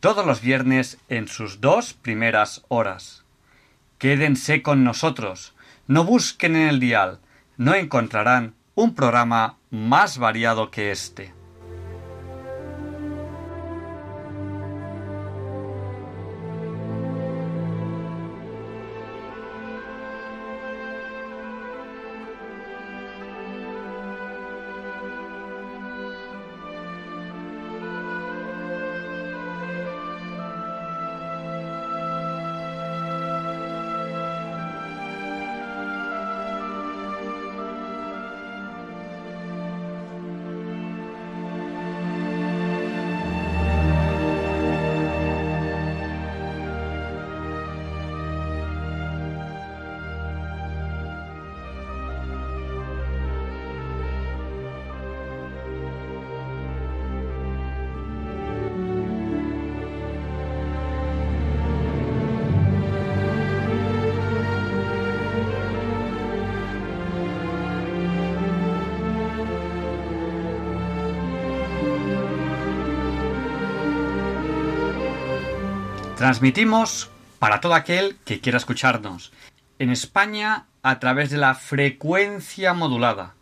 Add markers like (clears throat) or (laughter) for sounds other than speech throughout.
todos los viernes en sus dos primeras horas. Quédense con nosotros, no busquen en el dial, no encontrarán un programa más variado que este. Transmitimos para todo aquel que quiera escucharnos. En España a través de la frecuencia modulada.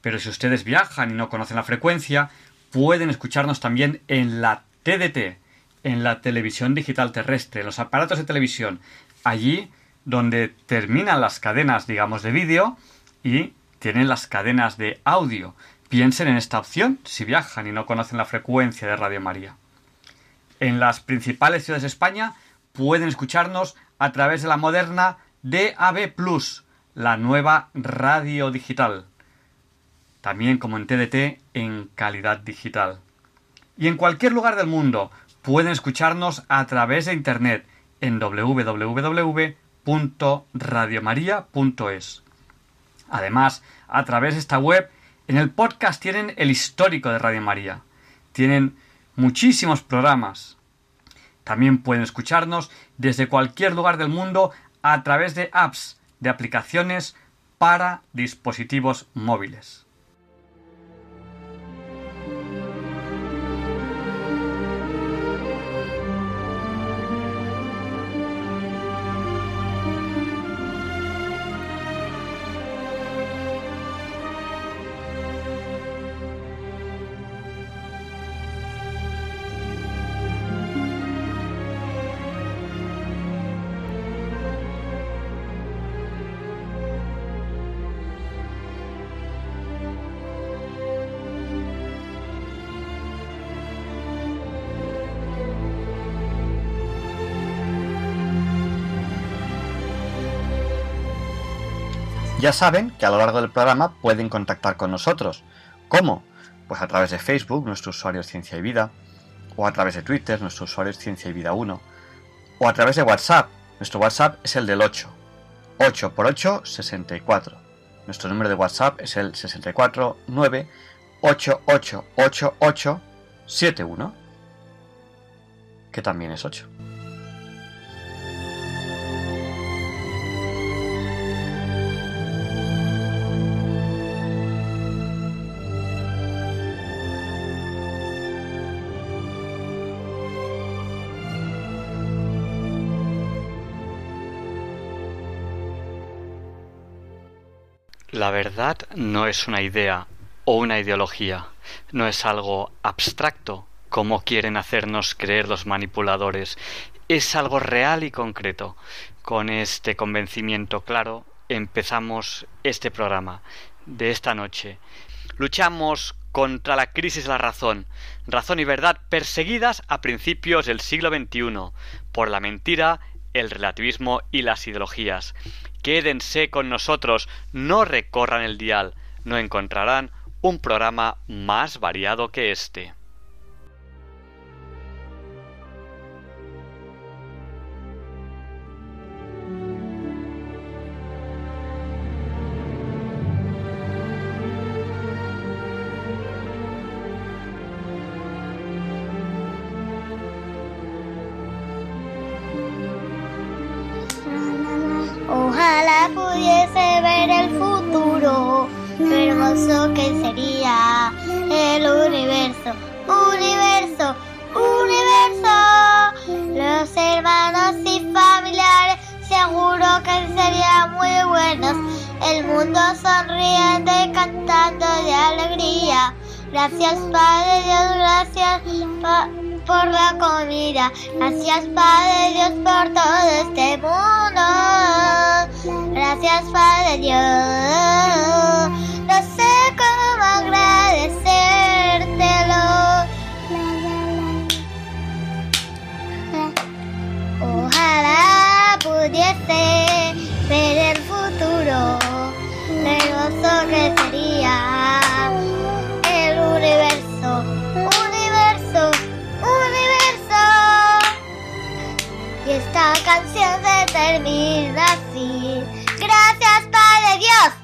Pero si ustedes viajan y no conocen la frecuencia, pueden escucharnos también en la TDT, en la televisión digital terrestre, en los aparatos de televisión, allí donde terminan las cadenas, digamos, de vídeo y tienen las cadenas de audio. Piensen en esta opción si viajan y no conocen la frecuencia de Radio María en las principales ciudades de España pueden escucharnos a través de la moderna DAB Plus, la nueva radio digital. También como en TDT en calidad digital. Y en cualquier lugar del mundo pueden escucharnos a través de Internet en www.radiomaria.es. Además, a través de esta web, en el podcast tienen el histórico de Radio María. Tienen muchísimos programas. También pueden escucharnos desde cualquier lugar del mundo a través de apps, de aplicaciones para dispositivos móviles. Ya saben que a lo largo del programa pueden contactar con nosotros. ¿Cómo? Pues a través de Facebook, nuestro usuario es Ciencia y Vida, o a través de Twitter, nuestro usuario es Ciencia y Vida 1, o a través de WhatsApp, nuestro WhatsApp es el del 8, 8 por 8, 64. Nuestro número de WhatsApp es el 649 888871, que también es 8. La verdad no es una idea o una ideología, no es algo abstracto como quieren hacernos creer los manipuladores es algo real y concreto. Con este convencimiento claro empezamos este programa de esta noche. Luchamos contra la crisis de la razón, razón y verdad perseguidas a principios del siglo XXI por la mentira, el relativismo y las ideologías. Quédense con nosotros, no recorran el dial, no encontrarán un programa más variado que este. Por la comida. Gracias Padre Dios por todo este mundo. Gracias Padre Dios Canción se termina así. Gracias, Padre Dios.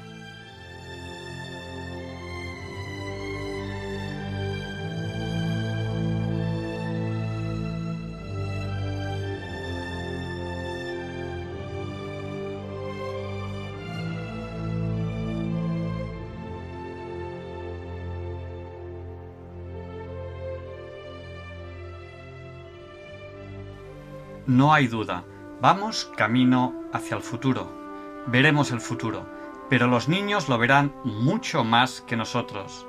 No hay duda, vamos camino hacia el futuro. Veremos el futuro, pero los niños lo verán mucho más que nosotros.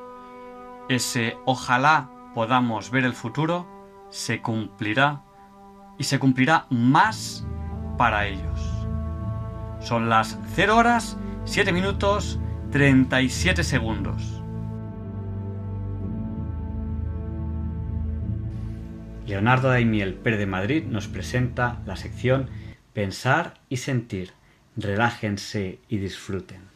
Ese ojalá podamos ver el futuro se cumplirá y se cumplirá más para ellos. Son las 0 horas 7 minutos 37 segundos. Leonardo Daimiel Pérez de Madrid nos presenta la sección Pensar y sentir. Relájense y disfruten.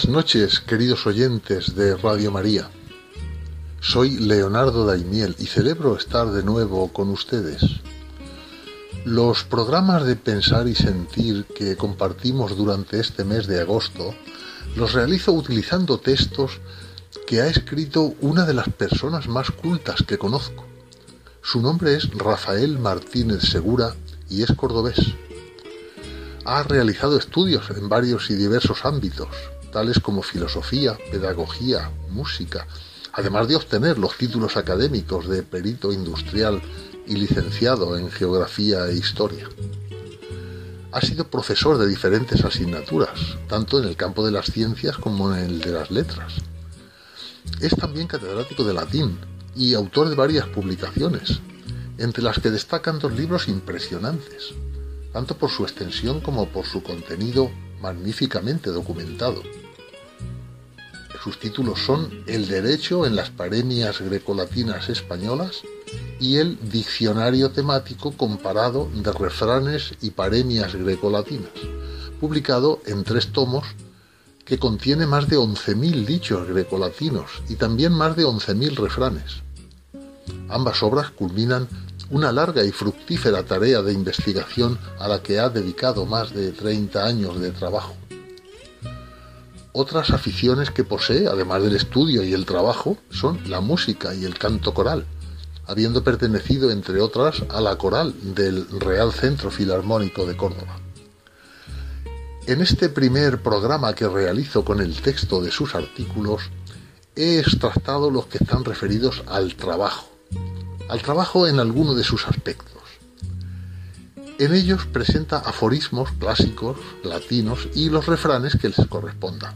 Buenas noches, queridos oyentes de Radio María. Soy Leonardo Daimiel y celebro estar de nuevo con ustedes. Los programas de pensar y sentir que compartimos durante este mes de agosto los realizo utilizando textos que ha escrito una de las personas más cultas que conozco. Su nombre es Rafael Martínez Segura y es cordobés. Ha realizado estudios en varios y diversos ámbitos, tales como filosofía, pedagogía, música, además de obtener los títulos académicos de perito industrial y licenciado en geografía e historia. Ha sido profesor de diferentes asignaturas, tanto en el campo de las ciencias como en el de las letras. Es también catedrático de latín y autor de varias publicaciones, entre las que destacan dos libros impresionantes, tanto por su extensión como por su contenido magníficamente documentado. Sus títulos son El derecho en las paremias grecolatinas españolas y el Diccionario temático comparado de refranes y paremias grecolatinas, publicado en tres tomos que contiene más de 11.000 dichos grecolatinos y también más de 11.000 refranes. Ambas obras culminan una larga y fructífera tarea de investigación a la que ha dedicado más de 30 años de trabajo. Otras aficiones que posee, además del estudio y el trabajo, son la música y el canto coral, habiendo pertenecido, entre otras, a la coral del Real Centro Filarmónico de Córdoba. En este primer programa que realizo con el texto de sus artículos, he extractado los que están referidos al trabajo, al trabajo en alguno de sus aspectos. En ellos presenta aforismos clásicos, latinos y los refranes que les correspondan.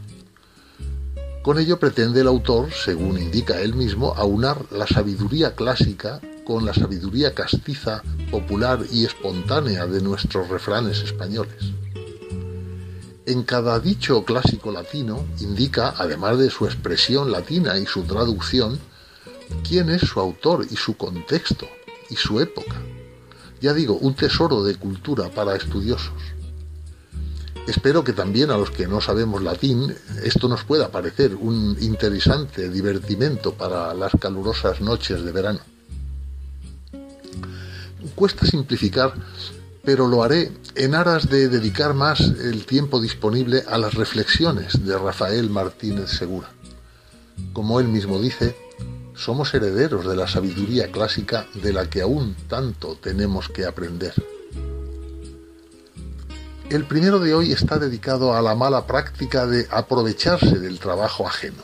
Con ello pretende el autor, según indica él mismo, aunar la sabiduría clásica con la sabiduría castiza, popular y espontánea de nuestros refranes españoles. En cada dicho clásico latino indica, además de su expresión latina y su traducción, quién es su autor y su contexto y su época. Ya digo, un tesoro de cultura para estudiosos. Espero que también a los que no sabemos latín esto nos pueda parecer un interesante divertimento para las calurosas noches de verano. Cuesta simplificar, pero lo haré en aras de dedicar más el tiempo disponible a las reflexiones de Rafael Martínez Segura. Como él mismo dice, somos herederos de la sabiduría clásica de la que aún tanto tenemos que aprender. El primero de hoy está dedicado a la mala práctica de aprovecharse del trabajo ajeno.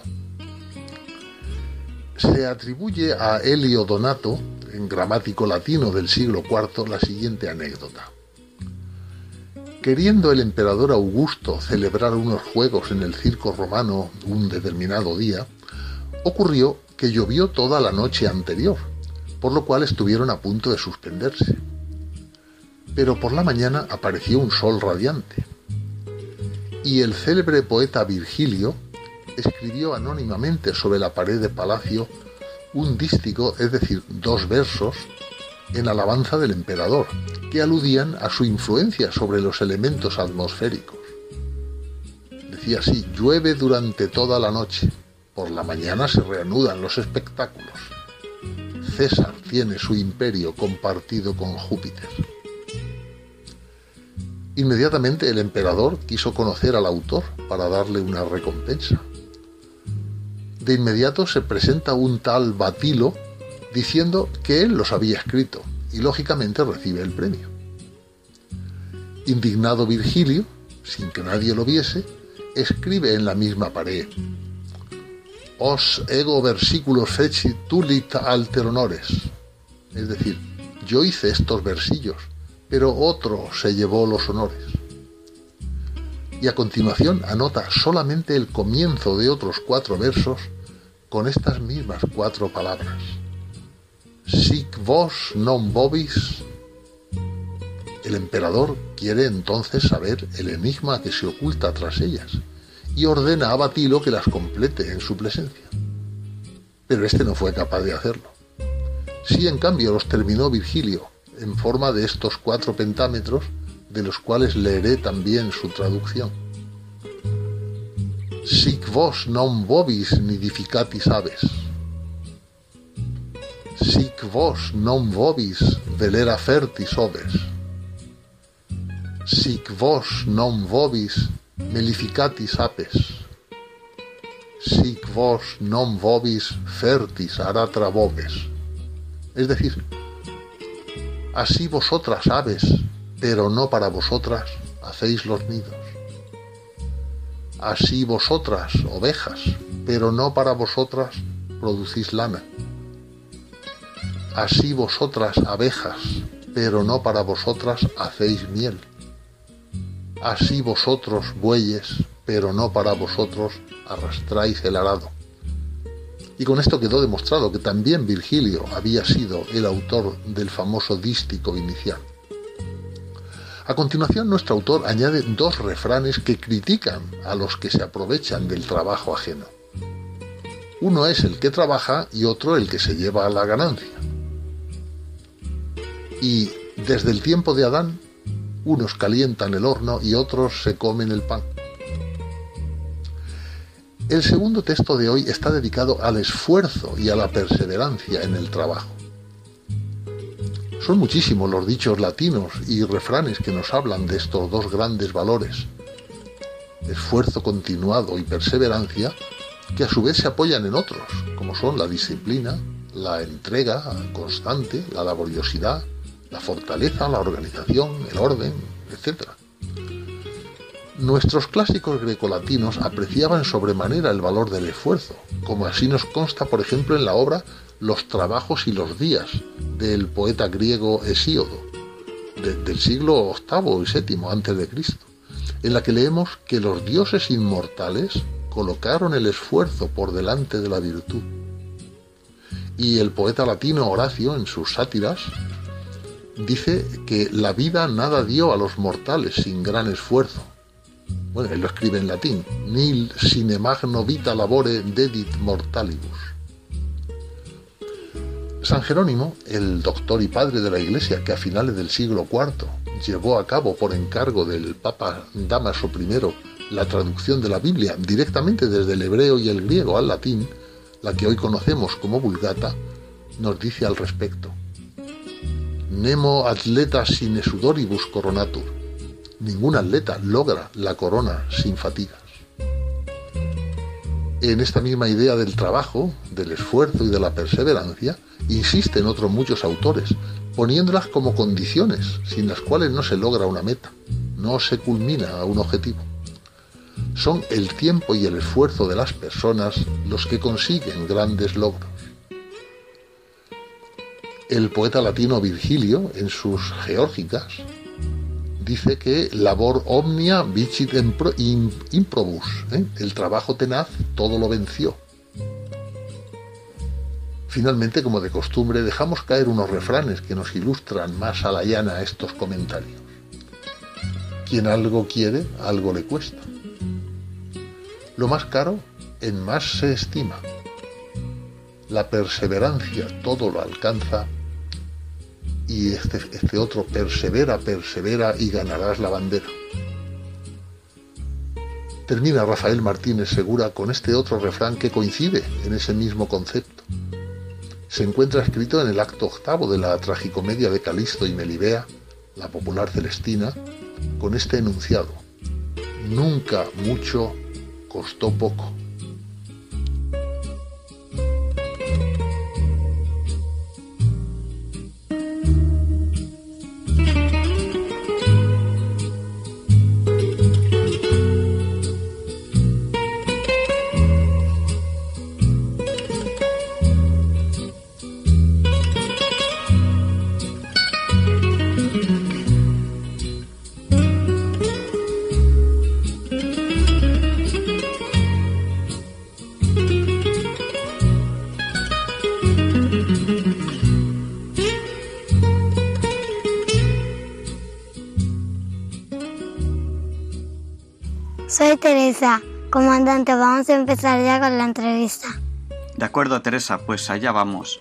Se atribuye a Elio Donato, en gramático latino del siglo IV, la siguiente anécdota. Queriendo el emperador Augusto celebrar unos juegos en el circo romano un determinado día, ocurrió que llovió toda la noche anterior, por lo cual estuvieron a punto de suspenderse. Pero por la mañana apareció un sol radiante. Y el célebre poeta Virgilio escribió anónimamente sobre la pared de palacio un dístico, es decir, dos versos, en alabanza del emperador, que aludían a su influencia sobre los elementos atmosféricos. Decía así, llueve durante toda la noche, por la mañana se reanudan los espectáculos. César tiene su imperio compartido con Júpiter. Inmediatamente el emperador quiso conocer al autor para darle una recompensa. De inmediato se presenta un tal Batilo diciendo que él los había escrito y lógicamente recibe el premio. Indignado Virgilio, sin que nadie lo viese, escribe en la misma pared os ego versículos feci tulit alter honores. Es decir, yo hice estos versillos, pero otro se llevó los honores. Y a continuación anota solamente el comienzo de otros cuatro versos con estas mismas cuatro palabras. Sic vos non vobis. El emperador quiere entonces saber el enigma que se oculta tras ellas y ordena a Batilo que las complete en su presencia. Pero este no fue capaz de hacerlo. Sí, en cambio, los terminó Virgilio, en forma de estos cuatro pentámetros, de los cuales leeré también su traducción. Sic vos non vobis nidificatis aves. Sic vos non vobis velera fertis oves. Sic vos non vobis melificatis apes, sic vos non vobis fertis aratra bobes. Es decir, así vosotras aves, pero no para vosotras, hacéis los nidos. Así vosotras, ovejas, pero no para vosotras, producís lana. Así vosotras, abejas, pero no para vosotras, hacéis miel Así vosotros, bueyes, pero no para vosotros, arrastráis el arado. Y con esto quedó demostrado que también Virgilio había sido el autor del famoso dístico inicial. A continuación, nuestro autor añade dos refranes que critican a los que se aprovechan del trabajo ajeno. Uno es el que trabaja y otro el que se lleva a la ganancia. Y desde el tiempo de Adán, unos calientan el horno y otros se comen el pan. El segundo texto de hoy está dedicado al esfuerzo y a la perseverancia en el trabajo. Son muchísimos los dichos latinos y refranes que nos hablan de estos dos grandes valores, esfuerzo continuado y perseverancia, que a su vez se apoyan en otros, como son la disciplina, la entrega constante, la laboriosidad, la fortaleza, la organización, el orden, etc. Nuestros clásicos grecolatinos apreciaban sobremanera el valor del esfuerzo, como así nos consta, por ejemplo, en la obra Los trabajos y los días del poeta griego Hesíodo, del siglo VIII y VII antes de en la que leemos que los dioses inmortales colocaron el esfuerzo por delante de la virtud. Y el poeta latino Horacio, en sus sátiras, dice que la vida nada dio a los mortales sin gran esfuerzo. Bueno, él lo escribe en latín, nil sine magno vita labore dedit mortalibus. San Jerónimo, el doctor y padre de la Iglesia que a finales del siglo IV llevó a cabo por encargo del Papa Damaso I la traducción de la Biblia directamente desde el hebreo y el griego al latín, la que hoy conocemos como Vulgata, nos dice al respecto. Nemo atleta sine sudoribus coronatur. Ningún atleta logra la corona sin fatigas. En esta misma idea del trabajo, del esfuerzo y de la perseverancia, insisten otros muchos autores, poniéndolas como condiciones sin las cuales no se logra una meta, no se culmina un objetivo. Son el tiempo y el esfuerzo de las personas los que consiguen grandes logros. El poeta latino Virgilio, en sus Geórgicas, dice que labor omnia vicit improbus, ¿eh? el trabajo tenaz todo lo venció. Finalmente, como de costumbre, dejamos caer unos refranes que nos ilustran más a la llana estos comentarios. Quien algo quiere, algo le cuesta. Lo más caro, en más se estima. La perseverancia todo lo alcanza y este, este otro persevera, persevera y ganarás la bandera. Termina Rafael Martínez Segura con este otro refrán que coincide en ese mismo concepto. Se encuentra escrito en el acto octavo de la tragicomedia de Calisto y Melibea, la popular Celestina, con este enunciado. Nunca mucho costó poco. Soy Teresa. Comandante, vamos a empezar ya con la entrevista. De acuerdo, Teresa, pues allá vamos.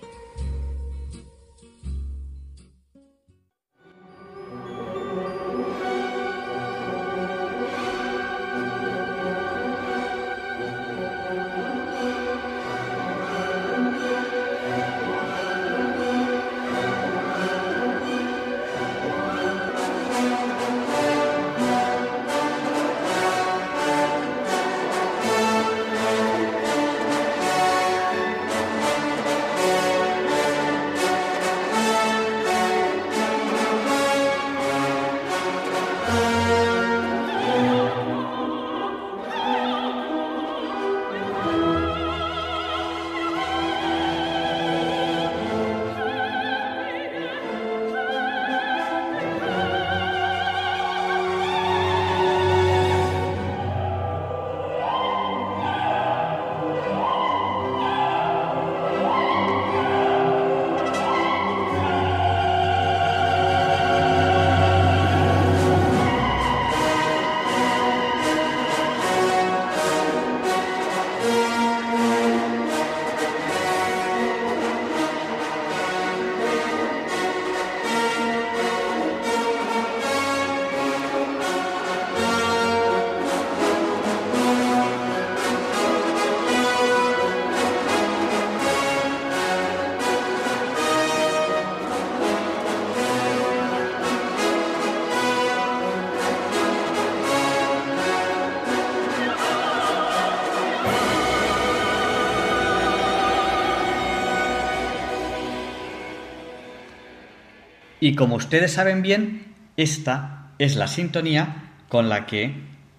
Y como ustedes saben bien, esta es la sintonía con la que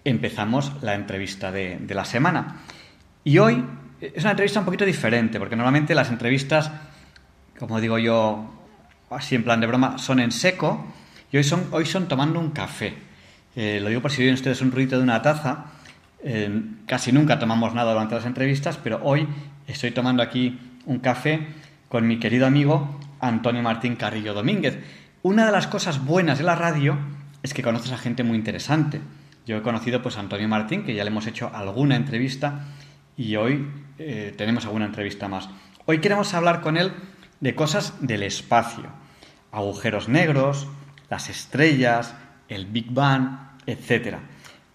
empezamos la entrevista de, de la semana. Y hoy es una entrevista un poquito diferente, porque normalmente las entrevistas, como digo yo, así en plan de broma, son en seco y hoy son, hoy son tomando un café. Eh, lo digo por si oyen ustedes un ruido de una taza. Eh, casi nunca tomamos nada durante las entrevistas, pero hoy estoy tomando aquí un café con mi querido amigo Antonio Martín Carrillo Domínguez. Una de las cosas buenas de la radio es que conoces a gente muy interesante. Yo he conocido pues a Antonio Martín, que ya le hemos hecho alguna entrevista y hoy eh, tenemos alguna entrevista más. Hoy queremos hablar con él de cosas del espacio, agujeros negros, las estrellas, el Big Bang, etc.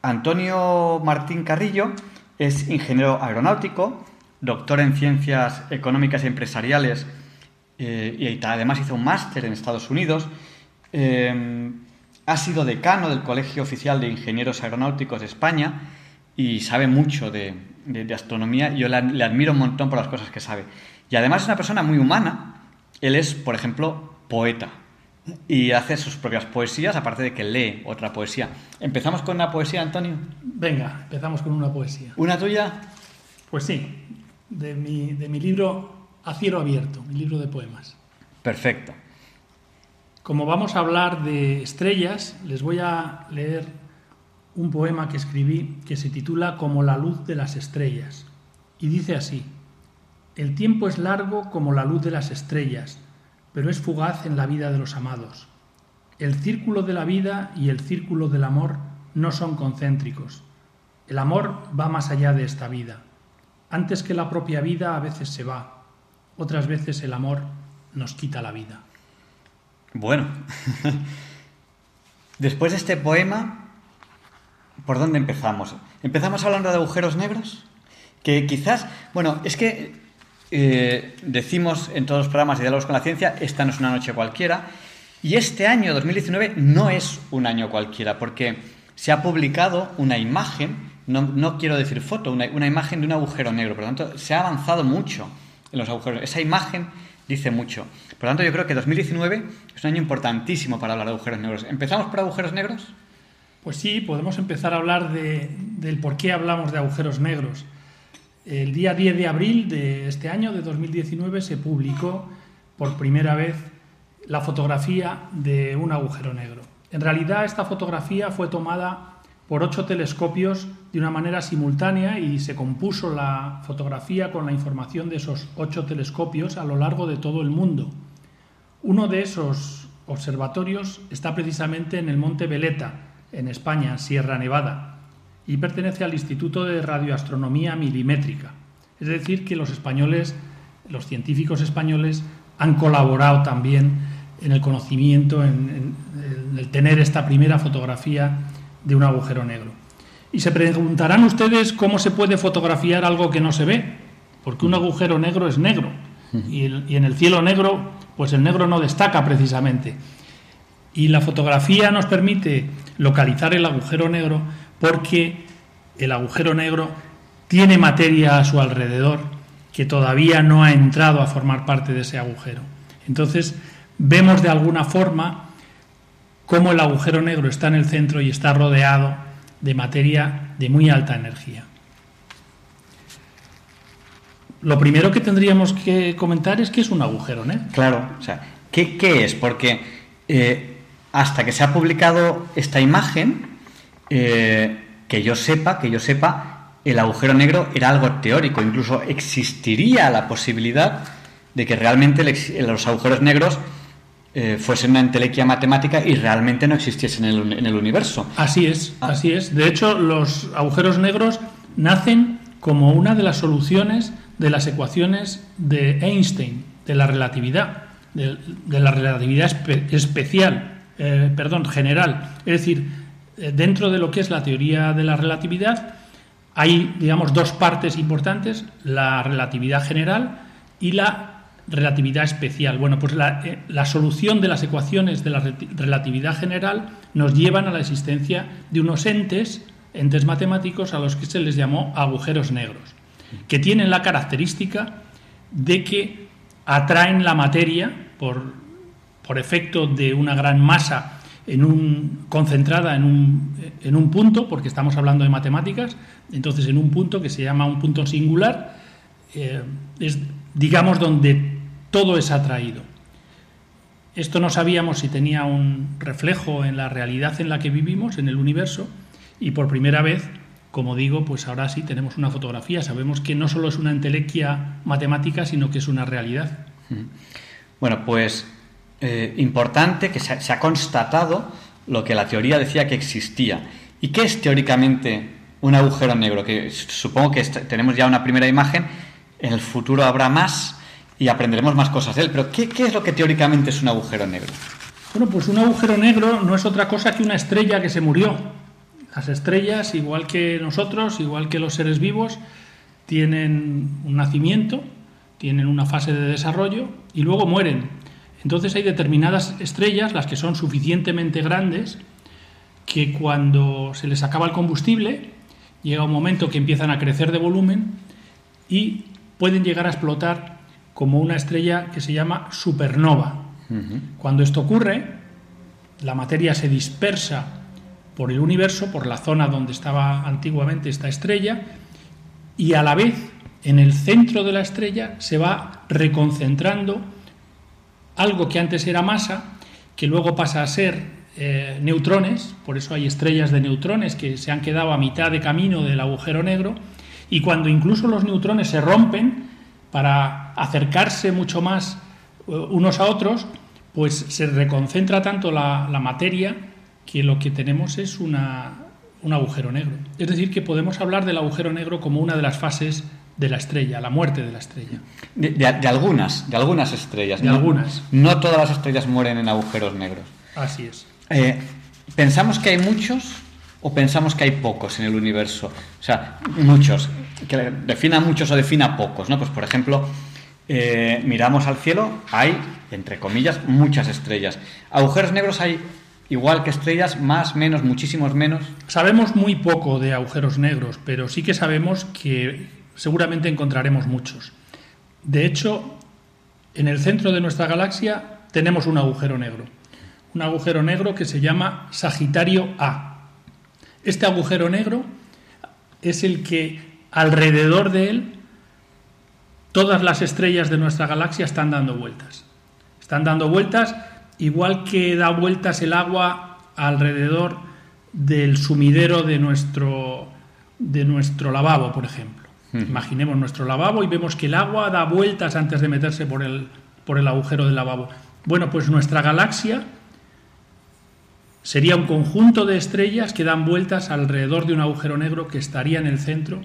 Antonio Martín Carrillo es ingeniero aeronáutico, doctor en ciencias económicas y empresariales eh, y además hizo un máster en Estados Unidos. Eh, ha sido decano del Colegio Oficial de Ingenieros Aeronáuticos de España y sabe mucho de, astronomía. Yo le, le, admiro un montón por las cosas que sabe. Y además es una persona muy humana. Él es, por ejemplo, poeta y hace sus propias poesías, aparte de que lee otra poesía. ¿Empezamos con una poesía, Antonio? Venga, empezamos con una poesía. ¿Una tuya? Pues sí, de mi, de mi libro A cielo abierto, mi libro de poemas. Perfecto. Como vamos a hablar de estrellas, les voy a leer un poema que escribí que se titula Como la luz de las estrellas. Y dice así, El tiempo es largo como la luz de las estrellas, pero es fugaz en la vida de los amados. El círculo de la vida y el círculo del amor no son concéntricos. El amor va más allá de esta vida. Antes que la propia vida a veces se va, otras veces el amor nos quita la vida. Bueno, (laughs) después de este poema, ¿por dónde empezamos? ¿Empezamos hablando de agujeros negros? Que quizás, bueno, es que eh, decimos en todos los programas de Diálogos con la Ciencia, esta no es una noche cualquiera, y este año 2019 no es un año cualquiera, porque se ha publicado una imagen, no, quiero decir foto, una, una, imagen de un agujero negro, por lo tanto, se ha avanzado mucho los agujeros. Esa imagen dice mucho. Por lo tanto, yo creo que 2019 es un año importantísimo para hablar de agujeros negros. ¿Empezamos por agujeros negros? Pues sí, podemos empezar a hablar de, del por qué hablamos de agujeros negros. El día 10 de abril de este año, de 2019, se publicó por primera vez la fotografía de un agujero negro. En realidad esta fotografía fue tomada por ocho telescopios de una manera simultánea y se compuso la fotografía con la información de esos ocho telescopios a lo largo de todo el mundo. Uno de esos observatorios está precisamente en el Monte Veleta, en España, Sierra Nevada y pertenece al Instituto de Radioastronomía Milimétrica. Es decir, que los españoles, los científicos españoles, han colaborado también en el conocimiento, en, el tener esta primera fotografía de un agujero negro. Y se preguntarán ustedes cómo se puede fotografiar algo que no se ve, porque un agujero negro es negro y, y en el cielo negro, pues el negro no destaca precisamente. Y la fotografía nos permite localizar el agujero negro porque el agujero negro tiene materia a su alrededor que todavía no ha entrado a formar parte de ese agujero. Entonces, vemos de alguna forma cómo el agujero negro está en el centro y está rodeado de materia de muy alta energía. Lo primero que tendríamos que comentar es qué es un agujero negro. Claro, o sea, ¿qué, es? Porque eh, hasta que se ha publicado esta imagen, eh, que yo sepa, que yo sepa, el agujero negro era algo teórico, incluso existiría la posibilidad de que realmente los agujeros negros eh, fuesen una entelequia matemática y realmente no existiesen en el, universo. Así es, ah. así es. De hecho, los agujeros negros nacen como una de las soluciones de las ecuaciones de Einstein, de la relatividad, de, la relatividad especial, eh, perdón, general. Es decir, eh, dentro de lo que es la teoría de la relatividad, hay, digamos, dos partes importantes, la relatividad general y la relatividad especial. Bueno, pues la, eh, solución de las ecuaciones de la relatividad general nos llevan a la existencia de unos entes, entes matemáticos, a los que se les llamó agujeros negros, que tienen la característica de que atraen la materia por, por efecto de una gran masa en un, concentrada en un, en un punto, porque estamos hablando de matemáticas, entonces en un punto que se llama un punto singular, eh, es digamos donde todo es atraído. Esto no sabíamos si tenía un reflejo en la realidad en la que vivimos, en el universo, y por primera vez, como digo, pues ahora sí tenemos una fotografía. Sabemos que no solo es una entelequia matemática, sino que es una realidad. Bueno, pues eh, importante que se ha, constatado lo que la teoría decía que existía. ¿Y qué es teóricamente un agujero negro? Que supongo que tenemos ya una primera imagen, en el futuro habrá más y aprenderemos más cosas de él. Pero ¿qué, es lo que teóricamente es un agujero negro? Bueno, pues un agujero negro no es otra cosa que una estrella que se murió. Las estrellas, igual que nosotros, igual que los seres vivos, tienen un nacimiento, tienen una fase de desarrollo y luego mueren. Entonces hay determinadas estrellas, las que son suficientemente grandes, que cuando se les acaba el combustible, llega un momento que empiezan a crecer de volumen y pueden llegar a explotar como una estrella que se llama supernova. Cuando esto ocurre, la materia se dispersa por el universo, por la zona donde estaba antiguamente esta estrella, y a la vez en el centro de la estrella se va reconcentrando algo que antes era masa, que luego pasa a ser eh, neutrones, por eso hay estrellas de neutrones que se han quedado a mitad de camino del agujero negro, y cuando incluso los neutrones se rompen, para acercarse mucho más eh, unos a otros, pues se reconcentra tanto la, materia que lo que tenemos es una, un agujero negro. Es decir, que podemos hablar del agujero negro como una de las fases de la estrella, la muerte de la estrella. De, algunas, de algunas estrellas. De algunas. No todas las estrellas mueren en agujeros negros. Así es. Eh, ¿Pensamos que hay muchos o pensamos que hay pocos en el universo? O sea, muchos que defina muchos o defina pocos, ¿no? Pues por ejemplo, eh, miramos al cielo, hay, entre comillas, muchas estrellas. Agujeros negros hay igual que estrellas, más, menos, muchísimos menos. Sabemos muy poco de agujeros negros, pero sí que sabemos que seguramente encontraremos muchos. De hecho, en el centro de nuestra galaxia tenemos un agujero negro. Un agujero negro que se llama Sagitario A. Este agujero negro es el que alrededor de él todas las estrellas de nuestra galaxia están dando vueltas. Están dando vueltas igual que da vueltas el agua alrededor del sumidero de nuestro, de nuestro lavabo, por ejemplo. Imaginemos nuestro lavabo y vemos que el agua da vueltas antes de meterse por el, por el agujero del lavabo. Bueno, pues nuestra galaxia sería un conjunto de estrellas que dan vueltas alrededor de un agujero negro que estaría en el centro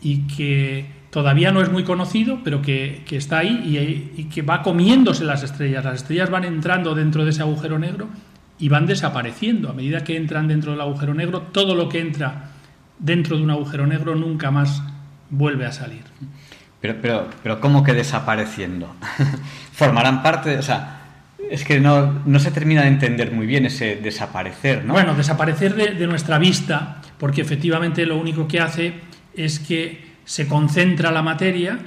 y que todavía no es muy conocido, pero que, está ahí y, que va comiéndose las estrellas. Las estrellas van entrando dentro de ese agujero negro y van desapareciendo. A medida que entran dentro del agujero negro, todo lo que entra dentro de un agujero negro nunca más vuelve a salir. Pero, pero, pero ¿cómo que desapareciendo? (laughs) Formarán parte, o sea, es que no, se termina de entender muy bien ese desaparecer, ¿no? Bueno, desaparecer de nuestra vista, porque efectivamente lo único que hace es que se concentra la materia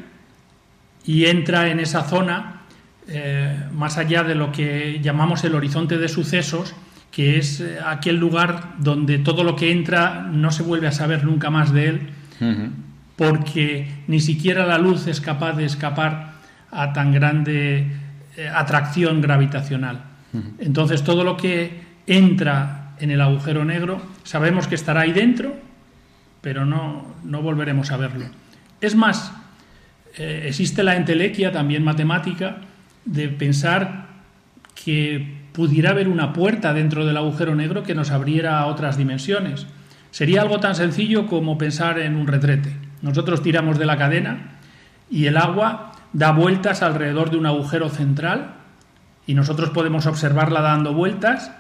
y entra en esa zona eh, más allá de lo que llamamos el horizonte de sucesos, que es eh, aquel lugar donde todo lo que entra no se vuelve a saber nunca más de él, porque ni siquiera la luz es capaz de escapar a tan grande eh, atracción gravitacional. Entonces todo lo que entra en el agujero negro sabemos que estará ahí dentro, pero no, no volveremos a verlo. Es más, eh, existe la entelequia también matemática de pensar que pudiera haber una puerta dentro del agujero negro que nos abriera a otras dimensiones. Sería algo tan sencillo como pensar en un retrete. Nosotros tiramos de la cadena y el agua da vueltas alrededor de un agujero central y nosotros podemos observarla dando vueltas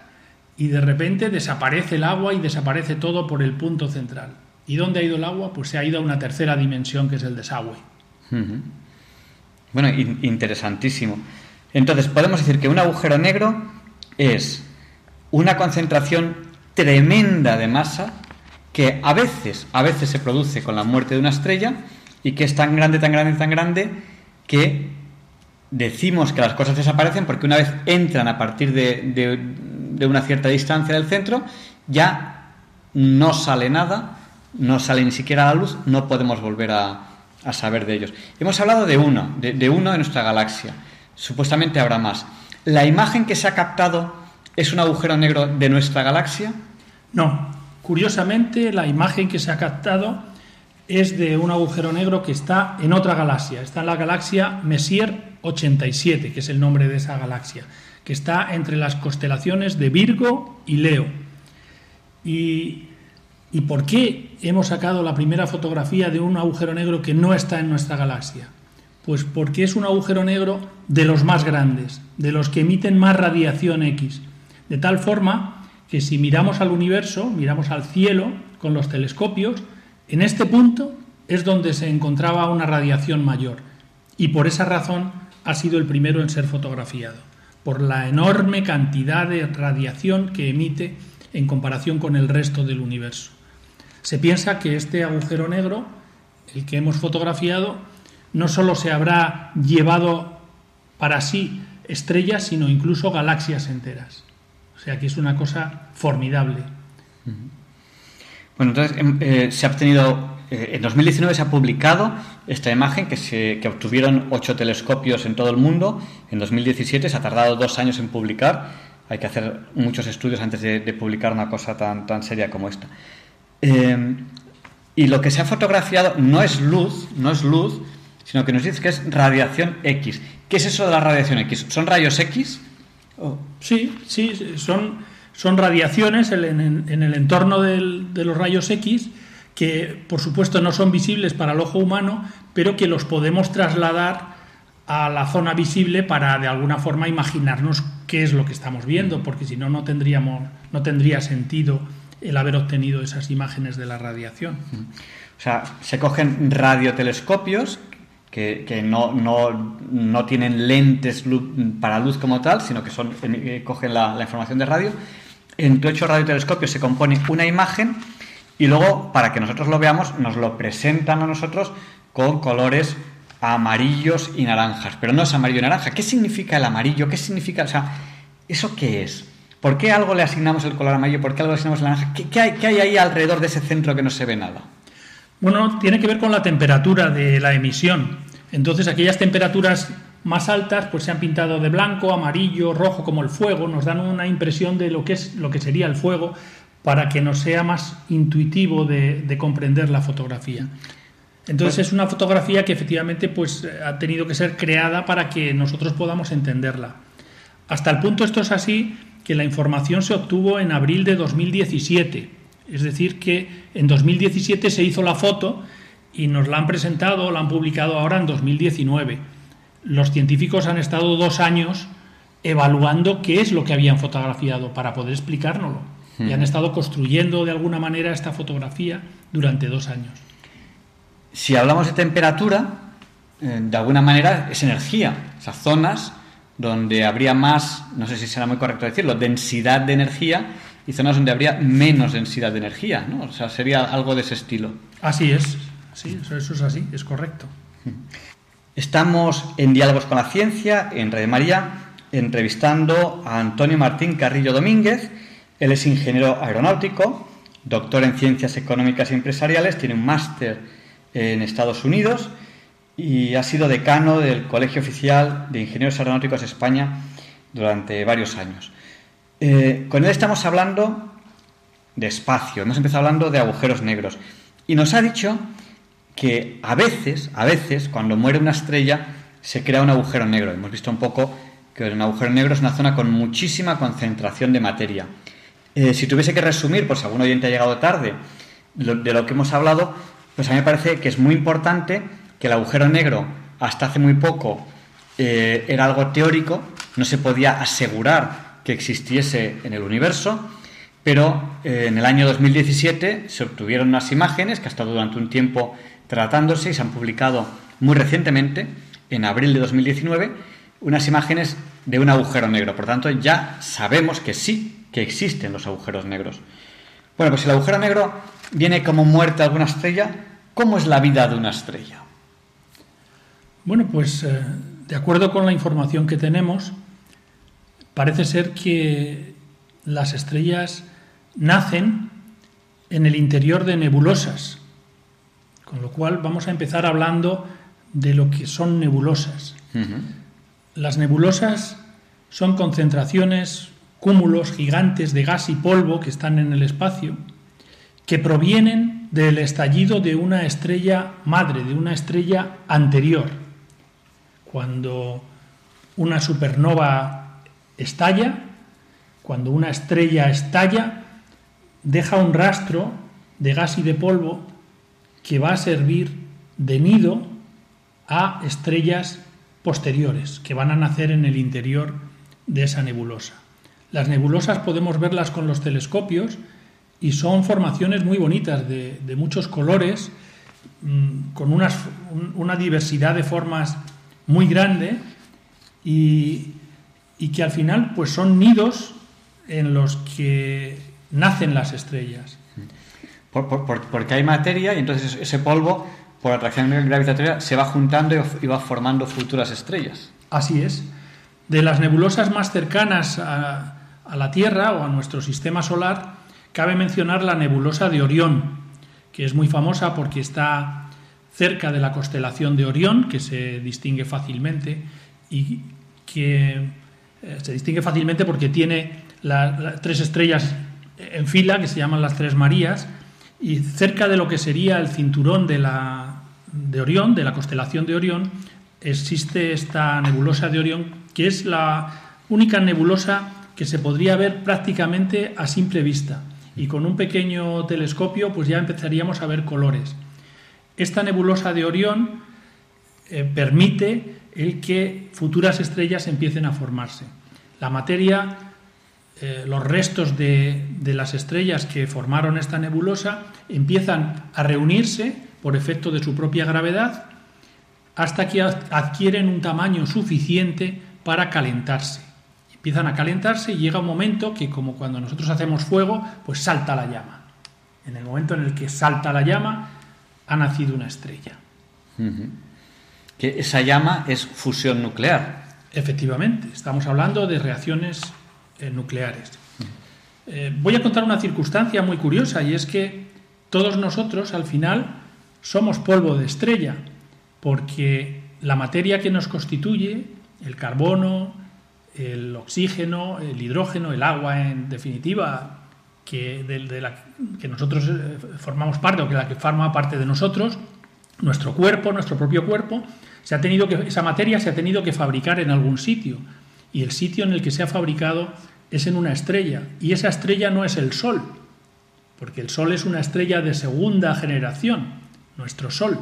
y de repente desaparece el agua y desaparece todo por el punto central. ¿Y dónde ha ido el agua? Pues se ha ido a una tercera dimensión que es el desagüe. Bueno, interesantísimo. Entonces, podemos decir que un agujero negro es una concentración tremenda de masa que a veces, a veces se produce con la muerte de una estrella y que es tan grande, tan grande, tan grande que decimos que las cosas desaparecen porque una vez entran a partir de, de una cierta distancia del centro, ya no sale nada, no sale ni siquiera la luz, no podemos volver a, saber de ellos. Hemos hablado de uno, de, de uno de nuestra galaxia. Supuestamente habrá más. ¿La imagen que se ha captado es un agujero negro de nuestra galaxia? No. Curiosamente, la imagen que se ha captado es de un agujero negro que está en otra galaxia. Está en la galaxia Messier 87, que es el nombre de esa galaxia, que está entre las constelaciones de Virgo y Leo. ¿Y, ¿Y por qué hemos sacado la primera fotografía de un agujero negro que no está en nuestra galaxia? Pues porque es un agujero negro de los más grandes, de los que emiten más radiación X. De tal forma que si miramos al universo, miramos al cielo con los telescopios, en este punto es donde se encontraba una radiación mayor. Y por esa razón ha sido el primero en ser fotografiado, por la enorme cantidad de radiación que emite en comparación con el resto del universo. Se piensa que este agujero negro, el que hemos fotografiado, no solo se habrá llevado para sí estrellas, sino incluso galaxias enteras. O sea que es una cosa formidable. Bueno, entonces em, eh, se ha obtenido, eh, en 2019 se ha publicado esta imagen que, se, que obtuvieron ocho telescopios en todo el mundo. En 2017 se ha tardado dos años en publicar. Hay que hacer muchos estudios antes de, publicar una cosa tan, tan seria como esta. Em, y lo que se ha fotografiado no es luz, no es luz, sino que nos dice que es radiación X. ¿Qué es eso de la radiación X? ¿Son rayos X? Sí, sí, son, son radiaciones en, el entorno de los rayos X que, por supuesto, no son visibles para el ojo humano, pero que los podemos trasladar a la zona visible para, de alguna forma, imaginarnos qué es lo que estamos viendo, porque si no, no, tendríamos, no tendría sentido el haber obtenido esas imágenes de la radiación. O sea, se cogen radiotelescopios que, no, no, no, tienen lentes para luz como tal, sino que son, eh, cogen la, información de radio. En ocho radiotelescopios se compone una imagen y luego, para que nosotros lo veamos, nos lo presentan a nosotros con colores amarillos y naranjas. Pero no es amarillo y naranja. ¿Qué significa el amarillo? ¿Qué significa? O sea, ¿eso qué es? ¿Por qué algo le asignamos el color amarillo? ¿Por qué algo le asignamos el naranja? ¿Qué, hay, ¿Qué hay ahí alrededor de ese centro que no se ve nada? Bueno, tiene que ver con la temperatura de la emisión. Entonces, aquellas temperaturas más altas pues se han pintado de blanco, amarillo, rojo como el fuego, nos dan una impresión de lo que es lo que sería el fuego para que nos sea más intuitivo de, comprender la fotografía. Entonces pues es una fotografía que efectivamente pues ha tenido que ser creada para que nosotros podamos entenderla. Hasta el punto esto es así que la información se obtuvo en abril de 2017 es decir, que en 2017 se hizo la foto y nos la han presentado, la han publicado ahora en 2019. Los científicos han estado dos años evaluando qué es lo que habían fotografiado para poder explicárnoslo. Y han hmm. estado construyendo de alguna manera esta fotografía durante dos años. Si hablamos de temperatura, eh, de alguna manera es energía. O sea, zonas donde habría más, no sé si será muy correcto decirlo, densidad de energía y zonas donde habría menos densidad de energía, ¿no? O sea, sería algo de ese estilo. Así es, sí, eso, es así, es correcto. Estamos en Diálogos con la Ciencia, en Radio María, entrevistando a Antonio Martín Carrillo Domínguez. Él es ingeniero aeronáutico, doctor en Ciencias Económicas y Empresariales, tiene un máster en Estados Unidos y ha sido decano del Colegio Oficial de Ingenieros Aeronáuticos España durante varios años. Eh, con él estamos hablando de espacio, hemos empezado hablando de agujeros negros. Y nos ha dicho que a veces, a veces, cuando muere una estrella, se crea un agujero negro. Hemos visto un poco que un agujero negro es una zona con muchísima concentración de materia. Eh, si tuviese que resumir, por si algún oyente ha llegado tarde, de lo que hemos hablado, pues a mí me parece que es muy importante que el agujero negro, hasta hace muy poco, eh, era algo teórico, no se podía asegurar que existiese en el universo, pero eh, en el año 2017 se obtuvieron unas imágenes que ha estado durante un tiempo tratándose y se han publicado muy recientemente, en abril de 2019, unas imágenes de un agujero negro. Por tanto, ya sabemos que sí, que existen los agujeros negros. Bueno, pues el agujero negro viene como muerte alguna estrella, ¿cómo es la vida de una estrella? Bueno, pues eh, de acuerdo con la información que tenemos, parece ser que las estrellas nacen en el interior de nebulosas, con lo cual vamos a empezar hablando de lo que son nebulosas. Las nebulosas son concentraciones, cúmulos gigantes de gas y polvo que están en el espacio, que provienen del estallido de una estrella madre, de una estrella anterior. Cuando una supernova estalla, cuando una estrella estalla, deja un rastro de gas y de polvo que va a servir de nido a estrellas posteriores que van a nacer en el interior de esa nebulosa. Las nebulosas podemos verlas con los telescopios y son formaciones muy bonitas, de, muchos colores, mm, con una diversidad de formas muy grande y, que al final pues son nidos en los que nacen las estrellas. Porque hay materia y entonces ese polvo, por atracción gravitatoria, se va juntando y va formando futuras estrellas. Así es. De las nebulosas más cercanas a, a la Tierra o a nuestro sistema solar, cabe mencionar la nebulosa de Orión, que es muy famosa porque está cerca de la constelación de Orión, que se distingue fácilmente y que eh, se distingue fácilmente porque tiene las tres estrellas en fila que se llaman las tres Marías y cerca de lo que sería el cinturón de, la, de Orión, de la constelación de Orión, existe esta nebulosa de Orión que es la única nebulosa que se podría ver prácticamente a simple vista y con un pequeño telescopio pues ya empezaríamos a ver colores. Esta nebulosa de Orión eh, permite el que futuras estrellas empiecen a formarse. La materia, eh, los restos de, de las estrellas que formaron esta nebulosa empiezan a reunirse por efecto de su propia gravedad hasta que adquieren un tamaño suficiente para calentarse. Empiezan a calentarse y llega un momento que, como cuando nosotros hacemos fuego, pues salta la llama. En el momento en el que salta la llama, ha nacido una estrella. Que esa llama es fusión nuclear. Efectivamente, estamos hablando de reacciones eh, nucleares. Eh, voy a contar una circunstancia muy curiosa y es que todos nosotros al final somos polvo de estrella, porque la materia que nos constituye, el carbono, el oxígeno, el hidrógeno, el agua en definitiva, que, de, la que nosotros eh, formamos parte o que la que forma parte de nosotros, nuestro cuerpo, nuestro propio cuerpo, se ha tenido que, esa materia se ha tenido que fabricar en algún sitio. Y el sitio en el que se ha fabricado es en una estrella. Y esa estrella no es el Sol, porque el Sol es una estrella de segunda generación, nuestro Sol.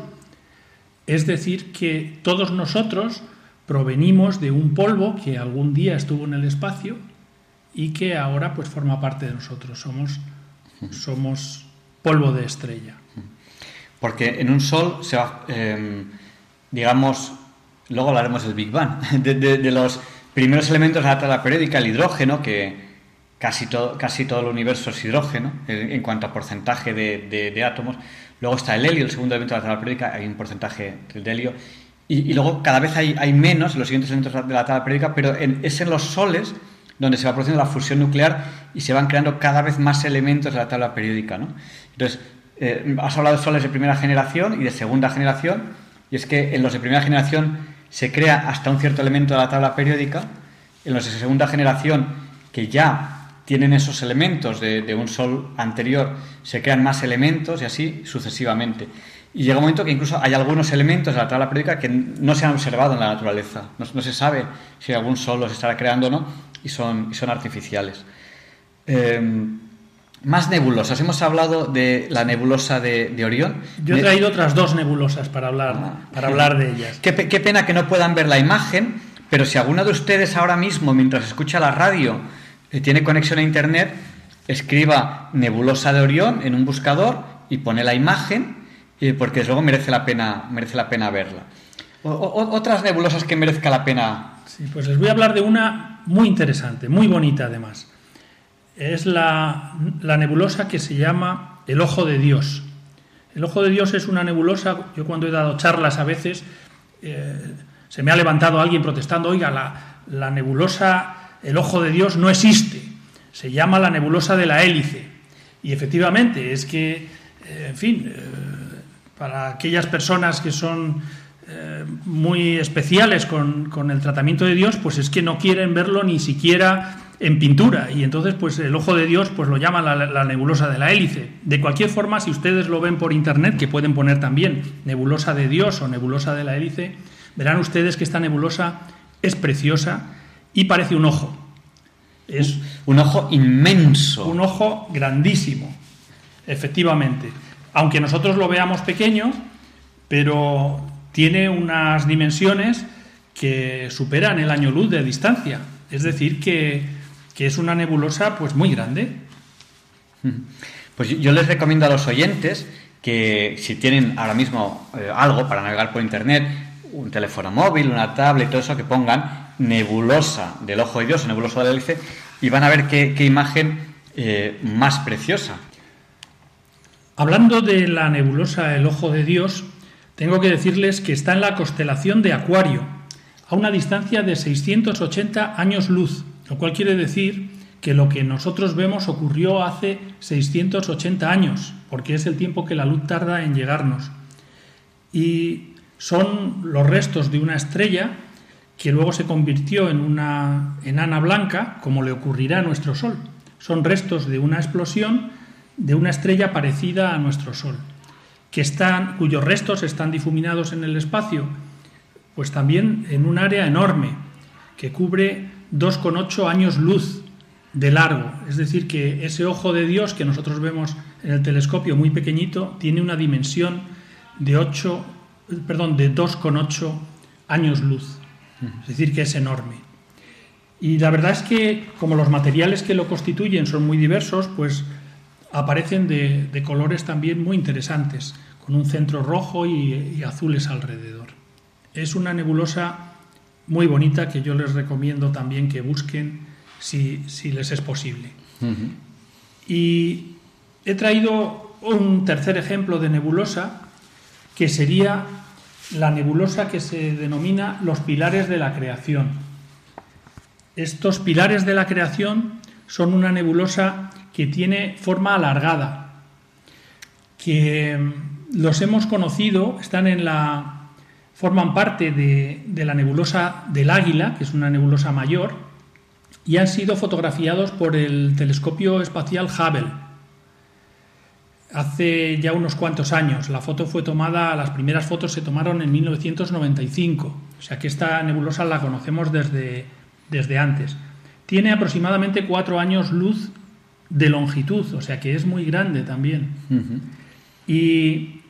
Es decir, que todos nosotros provenimos de un polvo que algún día estuvo en el espacio y que ahora pues forma parte de nosotros. Somos, somos polvo de estrella. Porque en un sol se va, em, digamos, luego hablaremos del Big Bang, (laughs) de, los primeros elementos de la tabla periódica, el hidrógeno, que casi todo, casi todo el universo es hidrógeno en, cuanto a porcentaje de, átomos. Luego está el helio, el segundo elemento de la tabla periódica, hay un porcentaje de helio. Y, luego cada vez hay, hay, menos los siguientes elementos de la tabla periódica, pero es en los soles donde se va produciendo la fusión nuclear y se van creando cada vez más elementos de la tabla periódica. ¿no? Entonces, eh, has hablado de soles de primera generación y de segunda generación, y es que en los de primera generación se crea hasta un cierto elemento de la tabla periódica, en los de segunda generación, que ya tienen esos elementos de, un sol anterior, se crean más elementos y así sucesivamente. Y llega un momento que incluso hay algunos elementos de la tabla periódica que no se han observado en la naturaleza. No, se sabe si algún sol los estará creando o no y son, y son artificiales. Em, más nebulosas. Hemos hablado de la nebulosa de, Orión. Yo he traído otras dos nebulosas para hablar, ah, para hablar de ellas. Qué, qué, pena que no puedan ver la imagen, pero si alguno de ustedes ahora mismo, mientras escucha la radio, eh, tiene conexión a Internet, escriba nebulosa de Orión en un buscador y pone la imagen porque luego merece la pena, merece la pena verla. otras nebulosas que merezca la pena. Sí, pues les voy a hablar de una muy interesante, muy bonita además. Es la, nebulosa que se llama el Ojo de Dios. El Ojo de Dios es una nebulosa, yo cuando he dado charlas a veces, eh, se me ha levantado alguien protestando, oiga, la, la nebulosa, el Ojo de Dios no existe. Se llama la nebulosa de la hélice. Y efectivamente, es que, eh, en fin, eh, para aquellas personas que son muy especiales con, con, el tratamiento de Dios, pues es que no quieren verlo ni siquiera en pintura. Y entonces, pues el ojo de Dios, pues lo llaman la, la, nebulosa de la hélice. De cualquier forma, si ustedes lo ven por internet, que pueden poner también nebulosa de Dios o nebulosa de la hélice, verán ustedes que esta nebulosa es preciosa y parece un ojo. Es un ojo inmenso. Un ojo grandísimo, efectivamente. Aunque nosotros lo veamos pequeño, pero tiene unas dimensiones que superan el año luz de distancia. Es decir, que, que es una nebulosa pues muy grande. Pues yo les recomiendo a los oyentes que si tienen ahora mismo eh, algo para navegar por internet, un teléfono móvil, una tablet, todo eso, que pongan nebulosa del ojo de Dios, nebulosa del hélice, y van a ver qué, qué imagen eh, más preciosa. Hablando de la nebulosa El Ojo de Dios, tengo que decirles que está en la constelación de Acuario, a una distancia de 680 años luz, lo cual quiere decir que lo que nosotros vemos ocurrió hace 680 años, porque es el tiempo que la luz tarda en llegarnos. Y son los restos de una estrella que luego se convirtió en una enana blanca, como le ocurrirá a nuestro Sol. Son restos de una explosión de una estrella parecida a nuestro Sol que están, cuyos restos están difuminados en el espacio, pues también en un área enorme que cubre 2,8 años luz de largo. Es decir, que ese ojo de Dios que nosotros vemos en el telescopio muy pequeñito tiene una dimensión de 8, perdón, de 2,8 años luz. Es decir, que es enorme. Y la verdad es que como los materiales que lo constituyen son muy diversos, pues aparecen de, colores también muy interesantes, con un centro rojo y, azules alrededor. Es una nebulosa muy bonita que yo les recomiendo también que busquen si, les es posible. Y he traído un tercer ejemplo de nebulosa que sería la nebulosa que se denomina los pilares de la creación. Estos pilares de la creación son una nebulosa que tiene forma alargada, que mm, los hemos conocido, están en la forman parte de, de, la nebulosa del Águila, que es una nebulosa mayor, y han sido fotografiados por el telescopio espacial Hubble hace ya unos cuantos años. La foto fue tomada, las primeras fotos se tomaron en 1995, o sea que esta nebulosa la conocemos desde, desde antes. Tiene aproximadamente cuatro años luz de longitud, o sea que es muy grande también. Y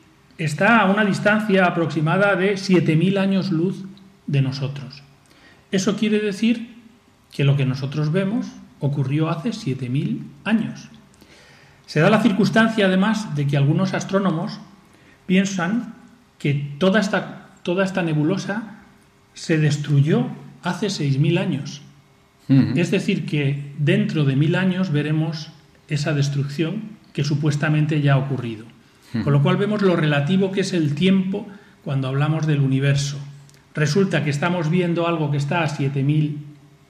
está a una distancia aproximada de 7.000 años luz de nosotros. Eso quiere decir que lo que nosotros vemos ocurrió hace 7.000 años. Se da la circunstancia, además, de que algunos astrónomos piensan que toda esta, toda esta nebulosa se destruyó hace 6.000 años. Es decir, que dentro de mil años veremos esa destrucción que supuestamente ya ha ocurrido. Con lo cual vemos lo relativo que es el tiempo cuando hablamos del universo. Resulta que estamos viendo algo que está a 7.000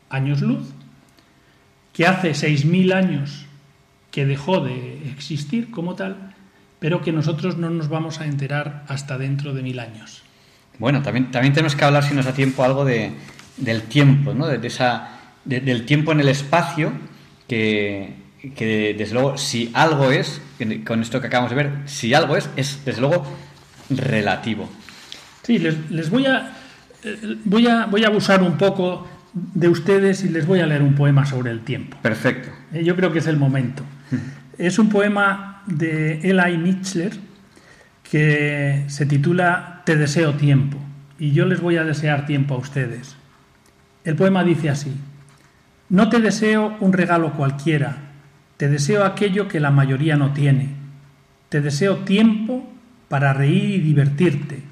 años luz, que hace 6.000 años que dejó de existir como tal, pero que nosotros no nos vamos a enterar hasta dentro de mil años. Bueno, también, también tenemos que hablar, si nos da tiempo, algo de, del tiempo, ¿no? de esa del tiempo en el espacio, que, desde luego, si algo es, con esto que acabamos de ver, si algo es, es desde luego relativo. Sí, les, voy, a, eh, voy, a, voy a abusar un poco de ustedes y les voy a leer un poema sobre el tiempo. Perfecto. Eh, yo creo que es el momento. (laughs) es un poema de Eli Mitchler que se titula Te deseo tiempo. Y yo les voy a desear tiempo a ustedes. El poema dice así. No te deseo un regalo cualquiera, te deseo aquello que la mayoría no tiene. Te deseo tiempo para reír y divertirte.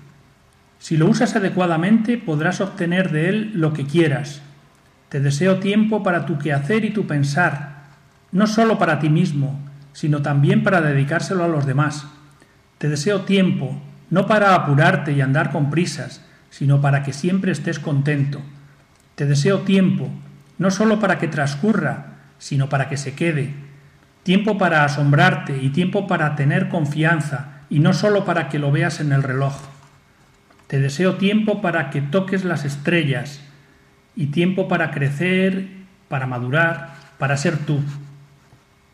Si lo usas adecuadamente podrás obtener de él lo que quieras. Te deseo tiempo para tu quehacer y tu pensar, no solo para ti mismo, sino también para dedicárselo a los demás. Te deseo tiempo, no para apurarte y andar con prisas, sino para que siempre estés contento. Te deseo tiempo, no solo para que transcurra, sino para que se quede. Tiempo para asombrarte y tiempo para tener confianza y no solo para que lo veas en el reloj. Te deseo tiempo para que toques las estrellas y tiempo para crecer, para madurar, para ser tú.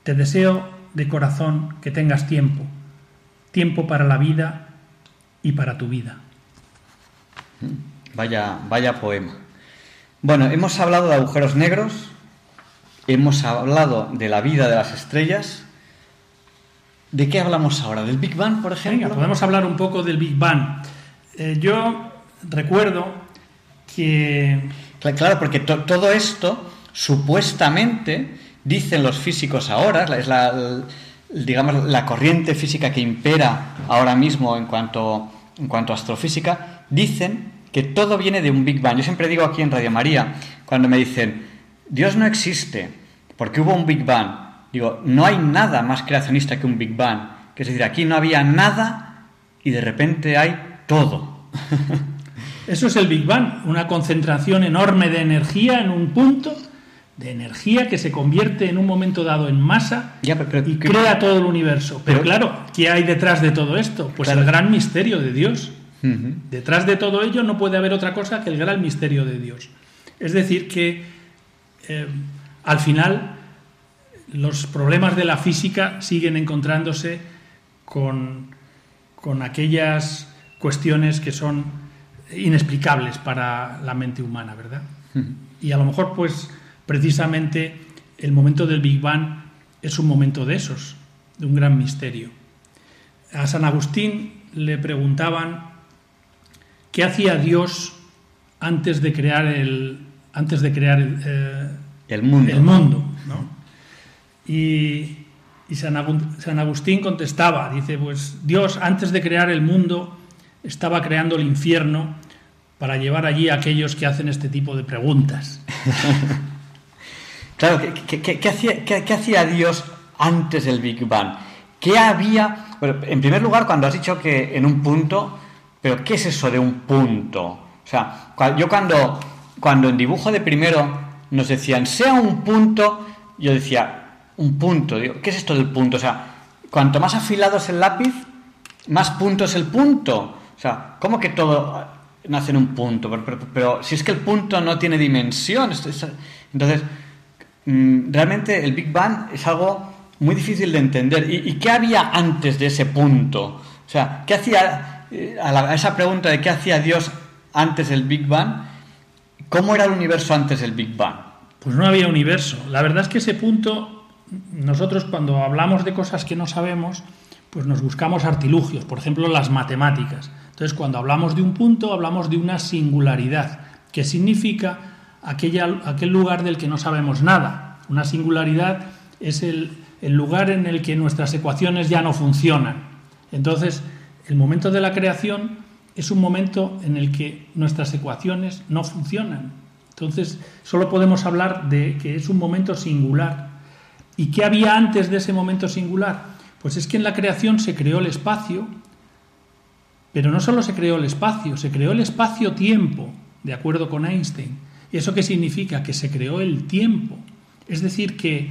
Te deseo de corazón que tengas tiempo, tiempo para la vida y para tu vida. Vaya, vaya poema. Bueno, hemos hablado de agujeros negros, hemos hablado de la vida de las estrellas. ¿De qué hablamos ahora? ¿Del Big Bang, por ejemplo? Venga, podemos hablar un poco del Big Bang. Eh, yo recuerdo que... Claro, porque to- todo esto supuestamente dicen los físicos ahora, es la, digamos, la corriente física que impera ahora mismo en cuanto, en cuanto a astrofísica, dicen que todo viene de un Big Bang. Yo siempre digo aquí en Radio María, cuando me dicen, Dios no existe porque hubo un Big Bang, digo, no hay nada más creacionista que un Big Bang. Que es decir, aquí no había nada y de repente hay todo. (laughs) Eso es el Big Bang, una concentración enorme de energía en un punto, de energía que se convierte en un momento dado en masa Ya, pero- pero- y que- crea todo el universo. Pero, Pero- claro, ¿qué hay detrás de todo esto? Pues Claro. el gran misterio de Dios. Detrás de todo ello no puede haber otra cosa que el gran misterio de Dios. Es decir, que eh, al final los problemas de la física siguen encontrándose con, con aquellas cuestiones que son inexplicables para la mente humana, ¿verdad? Y a lo mejor, pues, precisamente el momento del Big Bang es un momento de esos, de un gran misterio. A San Agustín le preguntaban qué hacía Dios antes de crear el antes de crear eh, El mundo. el mundo, ¿no? Y, y San, Agu- San Agustín contestaba, dice, pues Dios antes de crear el mundo estaba creando el infierno para llevar allí a aquellos que hacen este tipo de preguntas. (laughs) Claro, ¿qué, qué- qué- hacía, qué- hacía Dios antes del Big Bang? ¿Qué había? Bueno, en primer lugar, cuando has dicho que en un punto, pero ¿qué es eso de un punto? O sea, yo cuando, cuando en dibujo de primero nos decían, sea un punto, yo decía, un punto, digo, ¿qué es esto del punto? O sea, cuanto más afilado es el lápiz, más punto es el punto. O sea, ¿cómo que todo nace en un punto? Pero, si es que el punto no tiene dimensión. Entonces, mm, realmente el Big Bang es algo muy difícil de entender. ¿Y, y qué había antes de ese punto? O sea, ¿qué hacía eh, a, la- a esa pregunta de qué hacía Dios antes del Big Bang? ¿Cómo era el universo antes del Big Bang? Pues no había universo. La verdad es que ese punto, nosotros cuando hablamos de cosas que no sabemos, pues nos buscamos artilugios, por ejemplo las matemáticas. Entonces cuando hablamos de un punto, hablamos de una singularidad, que significa aquella, aquel lugar del que no sabemos nada. Una singularidad es el, el lugar en el que nuestras ecuaciones ya no funcionan. Entonces, el momento de la creación es un momento en el que nuestras ecuaciones no funcionan. Entonces, solo podemos hablar de que es un momento singular. ¿Y qué había antes de ese momento singular? Pues es que en la creación se creó el espacio, pero no solo se creó el espacio, se creó el espacio-tiempo, de acuerdo con Einstein. ¿Y eso qué significa? Que se creó el tiempo. Es decir, que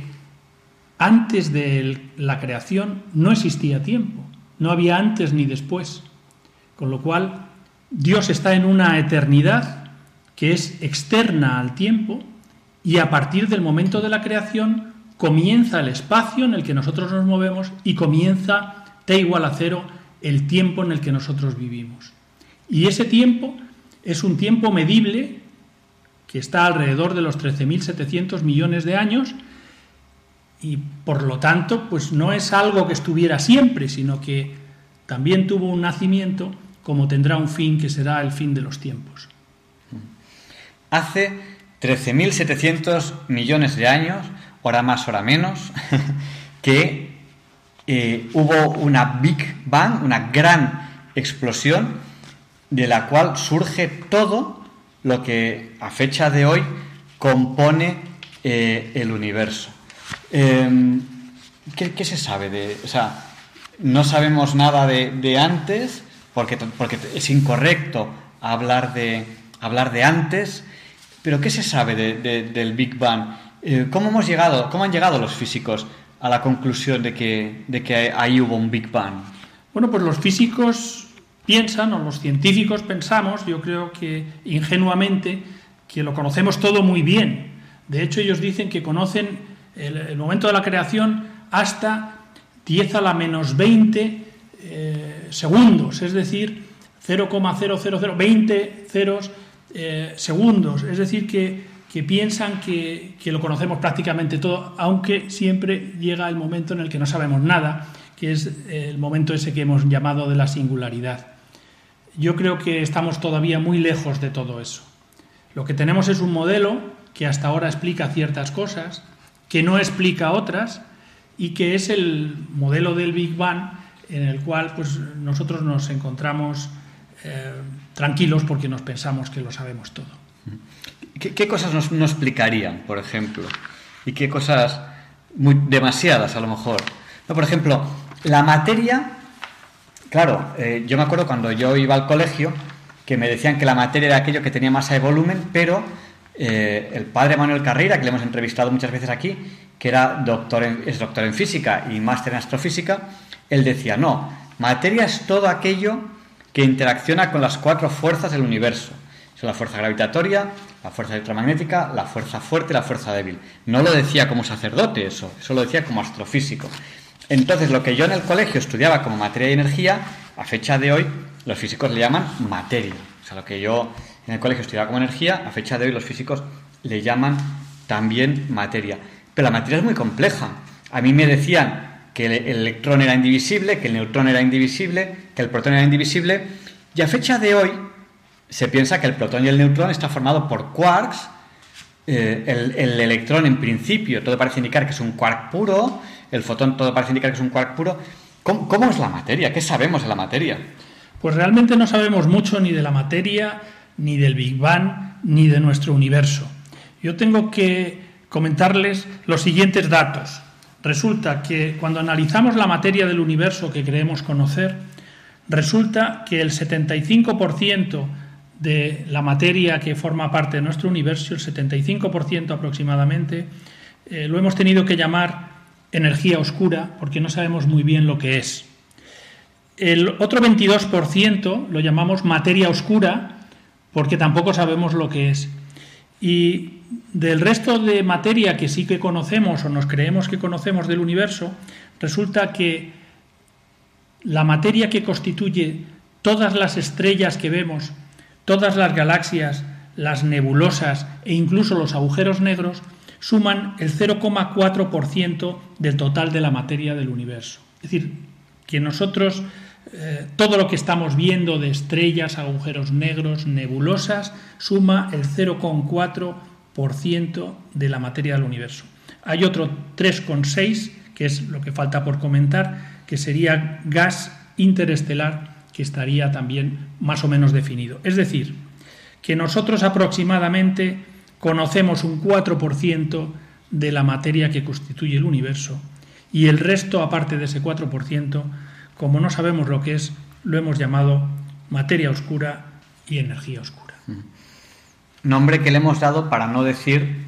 antes de la creación no existía tiempo, no había antes ni después. Con lo cual, Dios está en una eternidad que es externa al tiempo y a partir del momento de la creación comienza el espacio en el que nosotros nos movemos y comienza T igual a cero el tiempo en el que nosotros vivimos. Y ese tiempo es un tiempo medible que está alrededor de los 13.700 millones de años y por lo tanto pues no es algo que estuviera siempre, sino que también tuvo un nacimiento como tendrá un fin que será el fin de los tiempos. Hace 13.700 millones de años, hora más, hora menos, (laughs) que eh, hubo una Big Bang, una gran explosión, de la cual surge todo lo que a fecha de hoy compone eh, el universo. Eh, ¿qué, se sabe de.? O sea, no sabemos nada de antes, porque, porque es incorrecto hablar de, hablar de antes, pero ¿qué se sabe de- de- del Big Bang? Eh, ¿Cómo hemos llegado, cómo han llegado los físicos a la conclusión de que, de que ahí hubo un Big Bang? Bueno, pues los físicos piensan, o los científicos pensamos, yo creo que ingenuamente, que lo conocemos todo muy bien. De hecho, ellos dicen que conocen el, momento de la creación hasta 10 a la menos 20 eh, segundos, es decir, 0,00020 ceros eh, segundos. Es decir, que, piensan que, que, lo conocemos prácticamente todo, aunque siempre llega el momento en el que no sabemos nada, que es el momento ese que hemos llamado de la singularidad. Yo creo que estamos todavía muy lejos de todo eso. Lo que tenemos es un modelo que hasta ahora explica ciertas cosas, que no explica otras, y que es el modelo del Big Bang en el cual pues, nosotros nos encontramos eh, tranquilos porque nos pensamos que lo sabemos todo. ¿Qué, cosas nos, no explicarían, por ejemplo? ¿Y qué cosas muy demasiadas a lo mejor? No, por ejemplo, la materia, claro, eh, yo me acuerdo cuando yo iba al colegio que me decían que la materia era aquello que tenía masa de volumen, pero eh, el padre Manuel Carreira, que le hemos entrevistado muchas veces aquí, que era doctor es doctor en física y máster en astrofísica, él decía, no, materia es todo aquello que interacciona con las cuatro fuerzas del universo. Son la fuerza gravitatoria, la fuerza electromagnética, la fuerza fuerte y la fuerza débil. No lo decía como sacerdote eso, eso lo decía como astrofísico. Entonces, lo que yo en el colegio estudiaba como materia y energía, a fecha de hoy, los físicos le llaman materia. O sea, lo que yo en el colegio estudiaba como energía, a fecha de hoy los físicos le llaman también materia. Pero la materia es muy compleja. A mí me decían que el electrón era indivisible, que el neutrón era indivisible, que el protón era indivisible, y a fecha de hoy se piensa que el protón y el neutrón están formados por quarks, eh, el, electrón en principio todo parece indicar que es un quark puro, el fotón todo parece indicar que es un quark puro. ¿Cómo, ¿Cómo, es la materia? ¿Qué sabemos de la materia? Pues realmente no sabemos mucho ni de la materia, ni del Big Bang, ni de nuestro universo. Yo tengo que comentarles los siguientes datos. Resulta que cuando analizamos la materia del universo que creemos conocer, resulta que el 75% de la materia que forma parte de nuestro universo, el 75% aproximadamente, eh, lo hemos tenido que llamar energía oscura porque no sabemos muy bien lo que es. El otro 22% lo llamamos materia oscura porque tampoco sabemos lo que es. Y del resto de materia que sí que conocemos o nos creemos que conocemos del universo, resulta que la materia que constituye todas las estrellas que vemos, todas las galaxias, las nebulosas e incluso los agujeros negros, suman el 0,4% del total de la materia del universo. Es decir, que nosotros eh, todo lo que estamos viendo de estrellas, agujeros negros, nebulosas, suma el 0,4% de la materia del universo. Hay otro 3,6, que es lo que falta por comentar, que sería gas interestelar, que estaría también más o menos definido. Es decir, que nosotros aproximadamente conocemos un 4% de la materia que constituye el universo y el resto, aparte de ese 4%, como no sabemos lo que es, lo hemos llamado materia oscura y energía oscura nombre que le hemos dado para no decir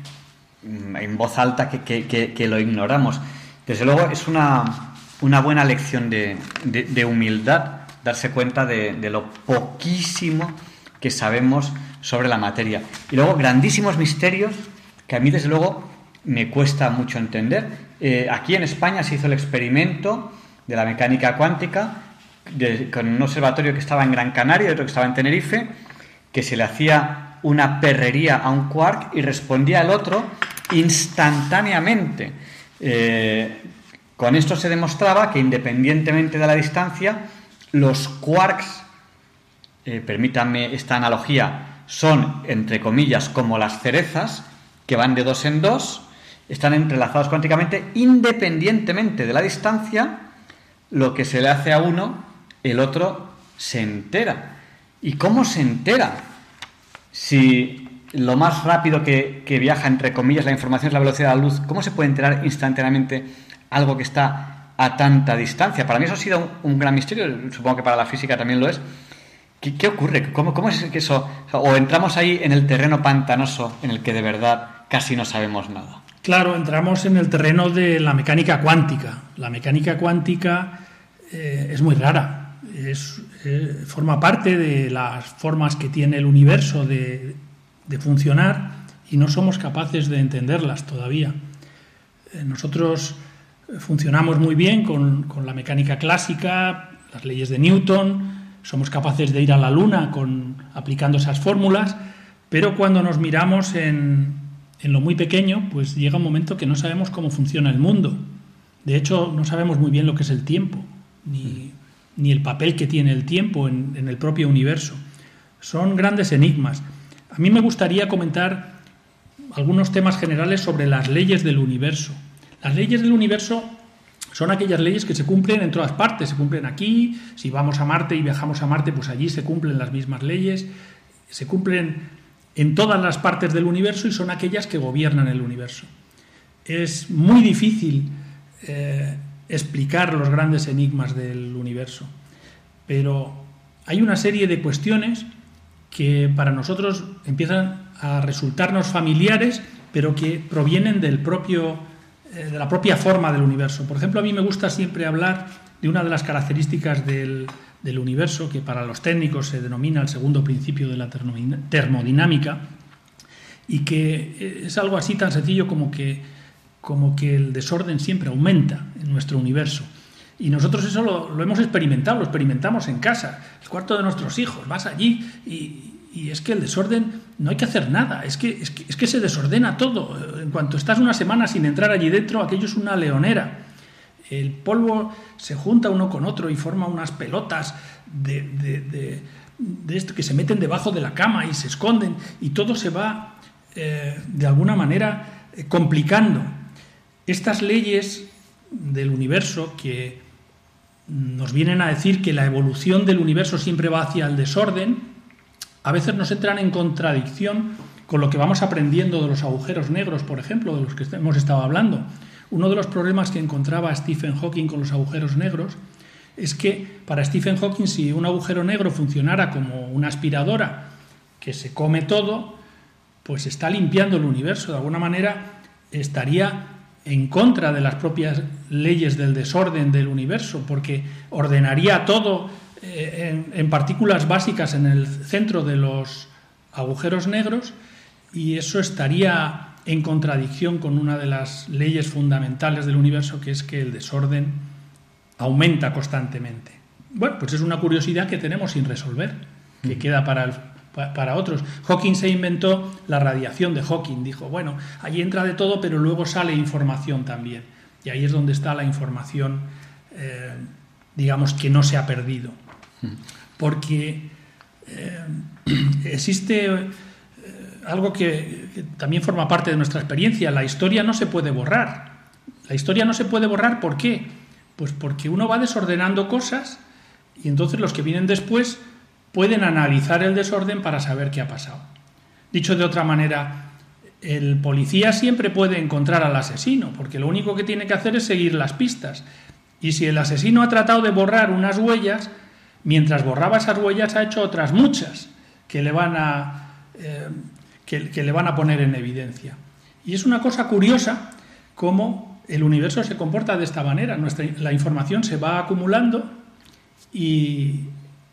mm, en voz alta que, lo ignoramos. Desde luego es una, buena lección de, humildad darse cuenta de, lo poquísimo que sabemos sobre la materia. Y luego grandísimos misterios que a mí desde luego me cuesta mucho entender. Eh, aquí en España se hizo el experimento de la mecánica cuántica con un observatorio que estaba en Gran Canaria y otro que estaba en Tenerife, que se le hacía una perrería a un quark y respondía al otro instantáneamente. Eh, con esto se demostraba que independientemente de la distancia, los quarks, eh, permítanme esta analogía, son, entre comillas, como las cerezas, que van de dos en dos, están entrelazados cuánticamente, independientemente de la distancia, lo que se le hace a uno, el otro se entera. ¿Y cómo se entera? Si lo más rápido que, viaja, entre comillas, la información es la velocidad de la luz, ¿cómo se puede enterar instantáneamente algo que está a tanta distancia? Para mí eso ha sido un, gran misterio, supongo que para la física también lo es. ¿Qué, ocurre? ¿Cómo, ¿Cómo, es que eso? O entramos ahí en el terreno pantanoso en el que de verdad casi no sabemos nada. Claro, entramos en el terreno de la mecánica cuántica. La mecánica cuántica eh, es muy rara. Es, eh, forma parte de las formas que tiene el universo de, funcionar y no somos capaces de entenderlas todavía. Eh, nosotros funcionamos muy bien con, la mecánica clásica, las leyes de Newton, somos capaces de ir a la Luna con, aplicando esas fórmulas, pero cuando nos miramos en, en lo muy pequeño, pues llega un momento que no sabemos cómo funciona el mundo. De hecho, no sabemos muy bien lo que es el tiempo, ni, ni el papel que tiene el tiempo en, el propio universo. Son grandes enigmas. A mí me gustaría comentar algunos temas generales sobre las leyes del universo. Las leyes del universo son aquellas leyes que se cumplen en todas partes, se cumplen aquí, si vamos a Marte y viajamos a Marte, pues allí se cumplen las mismas leyes, se cumplen en todas las partes del universo y son aquellas que gobiernan el universo. Es muy difícil eh, explicar los grandes enigmas del universo, pero hay una serie de cuestiones que para nosotros empiezan a resultarnos familiares, pero que provienen del propio, eh, de la propia forma del universo. Por ejemplo, a mí me gusta siempre hablar de una de las características del, del universo, que para los técnicos se denomina el segundo principio de la termodinámica, y que es algo así tan sencillo como que, como que el desorden siempre aumenta en nuestro universo. Y nosotros eso lo, hemos experimentado, lo experimentamos en casa, el cuarto de nuestros hijos, vas allí y, y es que el desorden no hay que hacer nada, es que, es que, es que se desordena todo. En cuanto estás una semana sin entrar allí dentro, aquello es una leonera. El polvo se junta uno con otro y forma unas pelotas de, de, de, de esto que se meten debajo de la cama y se esconden y todo se va eh, de alguna manera eh, complicando. Estas leyes del universo que nos vienen a decir que la evolución del universo siempre va hacia el desorden, a veces nos entran en contradicción con lo que vamos aprendiendo de los agujeros negros, por ejemplo, de los que hemos estado hablando. Uno de los problemas que encontraba Stephen Hawking con los agujeros negros es que para Stephen Hawking si un agujero negro funcionara como una aspiradora que se come todo, pues está limpiando el universo. De alguna manera estaría en contra de las propias leyes del desorden del universo, porque ordenaría todo eh, en, en partículas básicas en el centro de los agujeros negros y eso estaría en contradicción con una de las leyes fundamentales del universo, que es que el desorden aumenta constantemente. Bueno, pues es una curiosidad que tenemos sin resolver, que mm. queda para, el, para otros. Hawking se inventó la radiación de Hawking, dijo, bueno, allí entra de todo, pero luego sale información también. Y ahí es donde está la información, eh, digamos, que no se ha perdido. Porque eh, (clears throat) existe algo que, que, también forma parte de nuestra experiencia. La historia no se puede borrar. La historia no se puede borrar, ¿por qué? Pues porque uno va desordenando cosas y entonces los que vienen después pueden analizar el desorden para saber qué ha pasado. Dicho de otra manera, el policía siempre puede encontrar al asesino, porque lo único que tiene que hacer es seguir las pistas. Y si el asesino ha tratado de borrar unas huellas, mientras borraba esas huellas ha hecho otras muchas que le van a eh, que, le van a poner en evidencia. Y es una cosa curiosa cómo el universo se comporta de esta manera. Nuestra, la información se va acumulando y,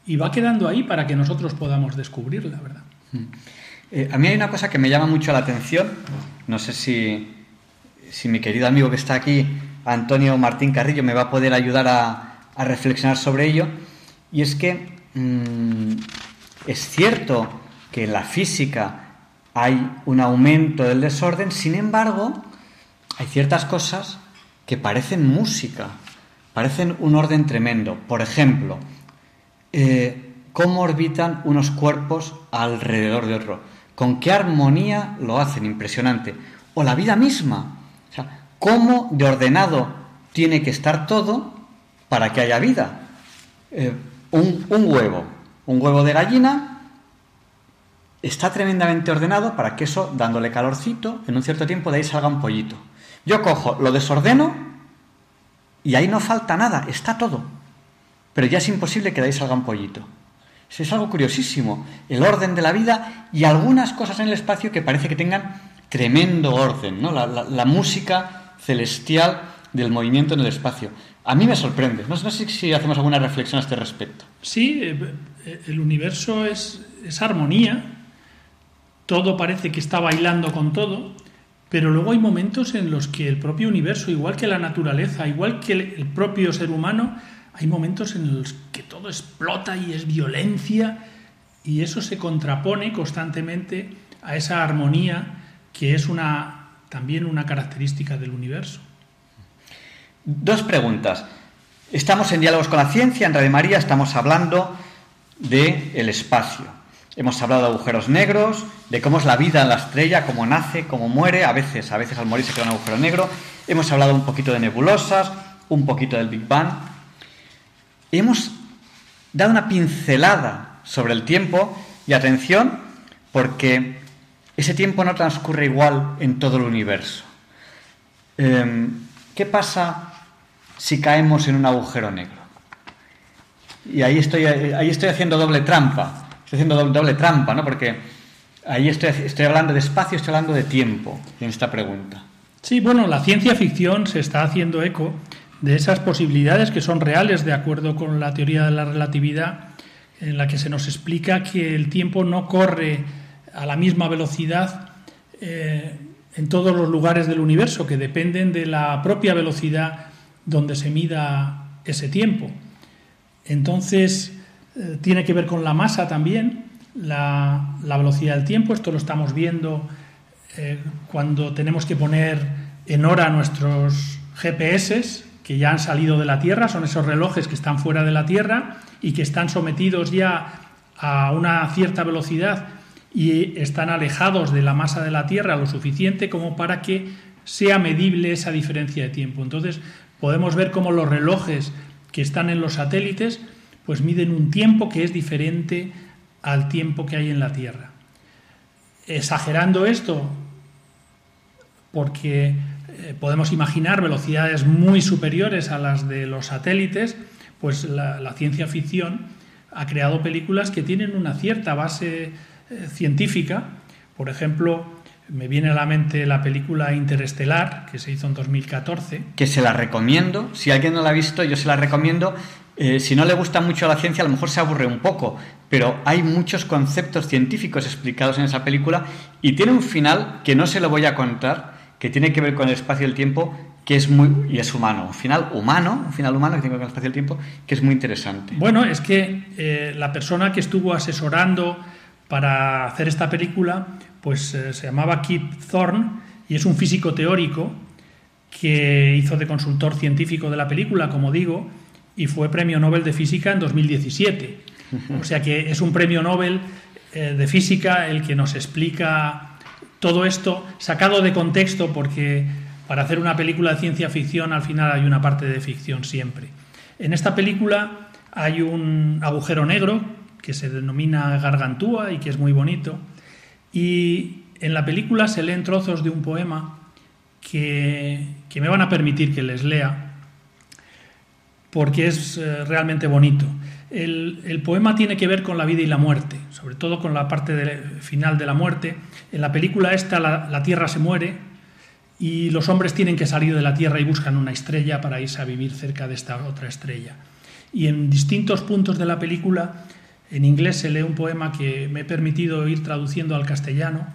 y, va quedando ahí para que nosotros podamos descubrirla, ¿verdad? Eh, a mí hay una cosa que me llama mucho la atención. No sé si, si mi querido amigo que está aquí, Antonio Martín Carrillo, me va a poder ayudar a, a reflexionar sobre ello. Y es que mmm, es cierto que en la física hay un aumento del desorden, sin embargo, hay ciertas cosas que parecen música, parecen un orden tremendo. Por ejemplo, eh, cómo orbitan unos cuerpos alrededor de otro, con qué armonía lo hacen, impresionante. O la vida misma, o sea, cómo de ordenado tiene que estar todo para que haya vida. Eh, un, un huevo, un huevo de gallina está tremendamente ordenado para que eso, dándole calorcito, en un cierto tiempo de ahí salga un pollito. Yo cojo, lo desordeno y ahí no falta nada, está todo. Pero ya es imposible que de ahí salga un pollito. Es algo curiosísimo, el orden de la vida y algunas cosas en el espacio que parece que tengan tremendo orden, ¿no? la, música celestial del movimiento en el espacio. A mí me sorprende. No, sé si hacemos alguna reflexión a este respecto. Sí, eh, el universo es armonía, todo parece que está bailando con todo, pero luego hay momentos en los que el propio universo, igual que la naturaleza, igual que el propio ser humano, hay momentos en los que todo explota y es violencia y eso se contrapone constantemente a esa armonía que es una, también una característica del universo. Dos preguntas. Estamos en Diálogos con la Ciencia, en Radio María estamos hablando del el espacio. Hemos hablado de agujeros negros, de cómo es la vida en la estrella, cómo nace, cómo muere, a veces, a veces al morir se queda un agujero negro. Hemos hablado un poquito de nebulosas, un poquito del Big Bang. Hemos dado una pincelada sobre el tiempo y atención porque ese tiempo no transcurre igual en todo el universo. Em, ¿Qué pasa si caemos en un agujero negro? Y ahí estoy, ahí estoy haciendo doble trampa estoy haciendo doble, trampa, ¿no? Porque ahí estoy, estoy hablando de espacio, estoy hablando de tiempo en esta pregunta. Sí, bueno, la ciencia ficción se está haciendo eco de esas posibilidades que son reales de acuerdo con la teoría de la relatividad, en la que se nos explica que el tiempo no corre a la misma velocidad eh, en todos los lugares del universo, que dependen de la propia velocidad donde se mida ese tiempo. Entonces, eh, tiene que ver con la masa también, la, velocidad del tiempo. Esto lo estamos viendo eh, cuando tenemos que poner en hora nuestros GPS que ya han salido de la Tierra, son esos relojes que están fuera de la Tierra y que están sometidos ya a una cierta velocidad y están alejados de la masa de la Tierra lo suficiente como para que sea medible esa diferencia de tiempo. Entonces podemos ver cómo los relojes que están en los satélites pues miden un tiempo que es diferente al tiempo que hay en la Tierra. Exagerando esto, porque eh, podemos imaginar velocidades muy superiores a las de los satélites, pues la, ciencia ficción ha creado películas que tienen una cierta base eh, científica. Por ejemplo, me viene a la mente la película Interestelar, que se hizo en 2014. Que se la recomiendo. Si alguien no la ha visto, yo se la recomiendo. Eh, si no le gusta mucho la ciencia, a lo mejor se aburre un poco, pero hay muchos conceptos científicos explicados en esa película y tiene un final que no se lo voy a contar, que tiene que ver con el espacio y el tiempo, que es muy y es humano, un final humano, un final humano que tiene que ver con el espacio y el tiempo, que es muy interesante. Bueno, es que eh, la persona que estuvo asesorando para hacer esta película, pues eh, se llamaba Kip Thorne y es un físico teórico que hizo de consultor científico de la película, como digo, y fue premio Nobel de Física en 2017. O sea que es un premio Nobel eh, de Física el que nos explica todo esto sacado de contexto porque para hacer una película de ciencia ficción al final hay una parte de ficción siempre. En esta película hay un agujero negro que se denomina Gargantúa y que es muy bonito. Y en la película se leen trozos de un poema que, que me van a permitir que les lea porque es eh, realmente bonito. El, poema tiene que ver con la vida y la muerte, sobre todo con la parte final de la muerte. En la película esta la, Tierra se muere y los hombres tienen que salir de la Tierra y buscan una estrella para irse a vivir cerca de esta otra estrella. Y en distintos puntos de la película, en inglés se lee un poema que me he permitido ir traduciendo al castellano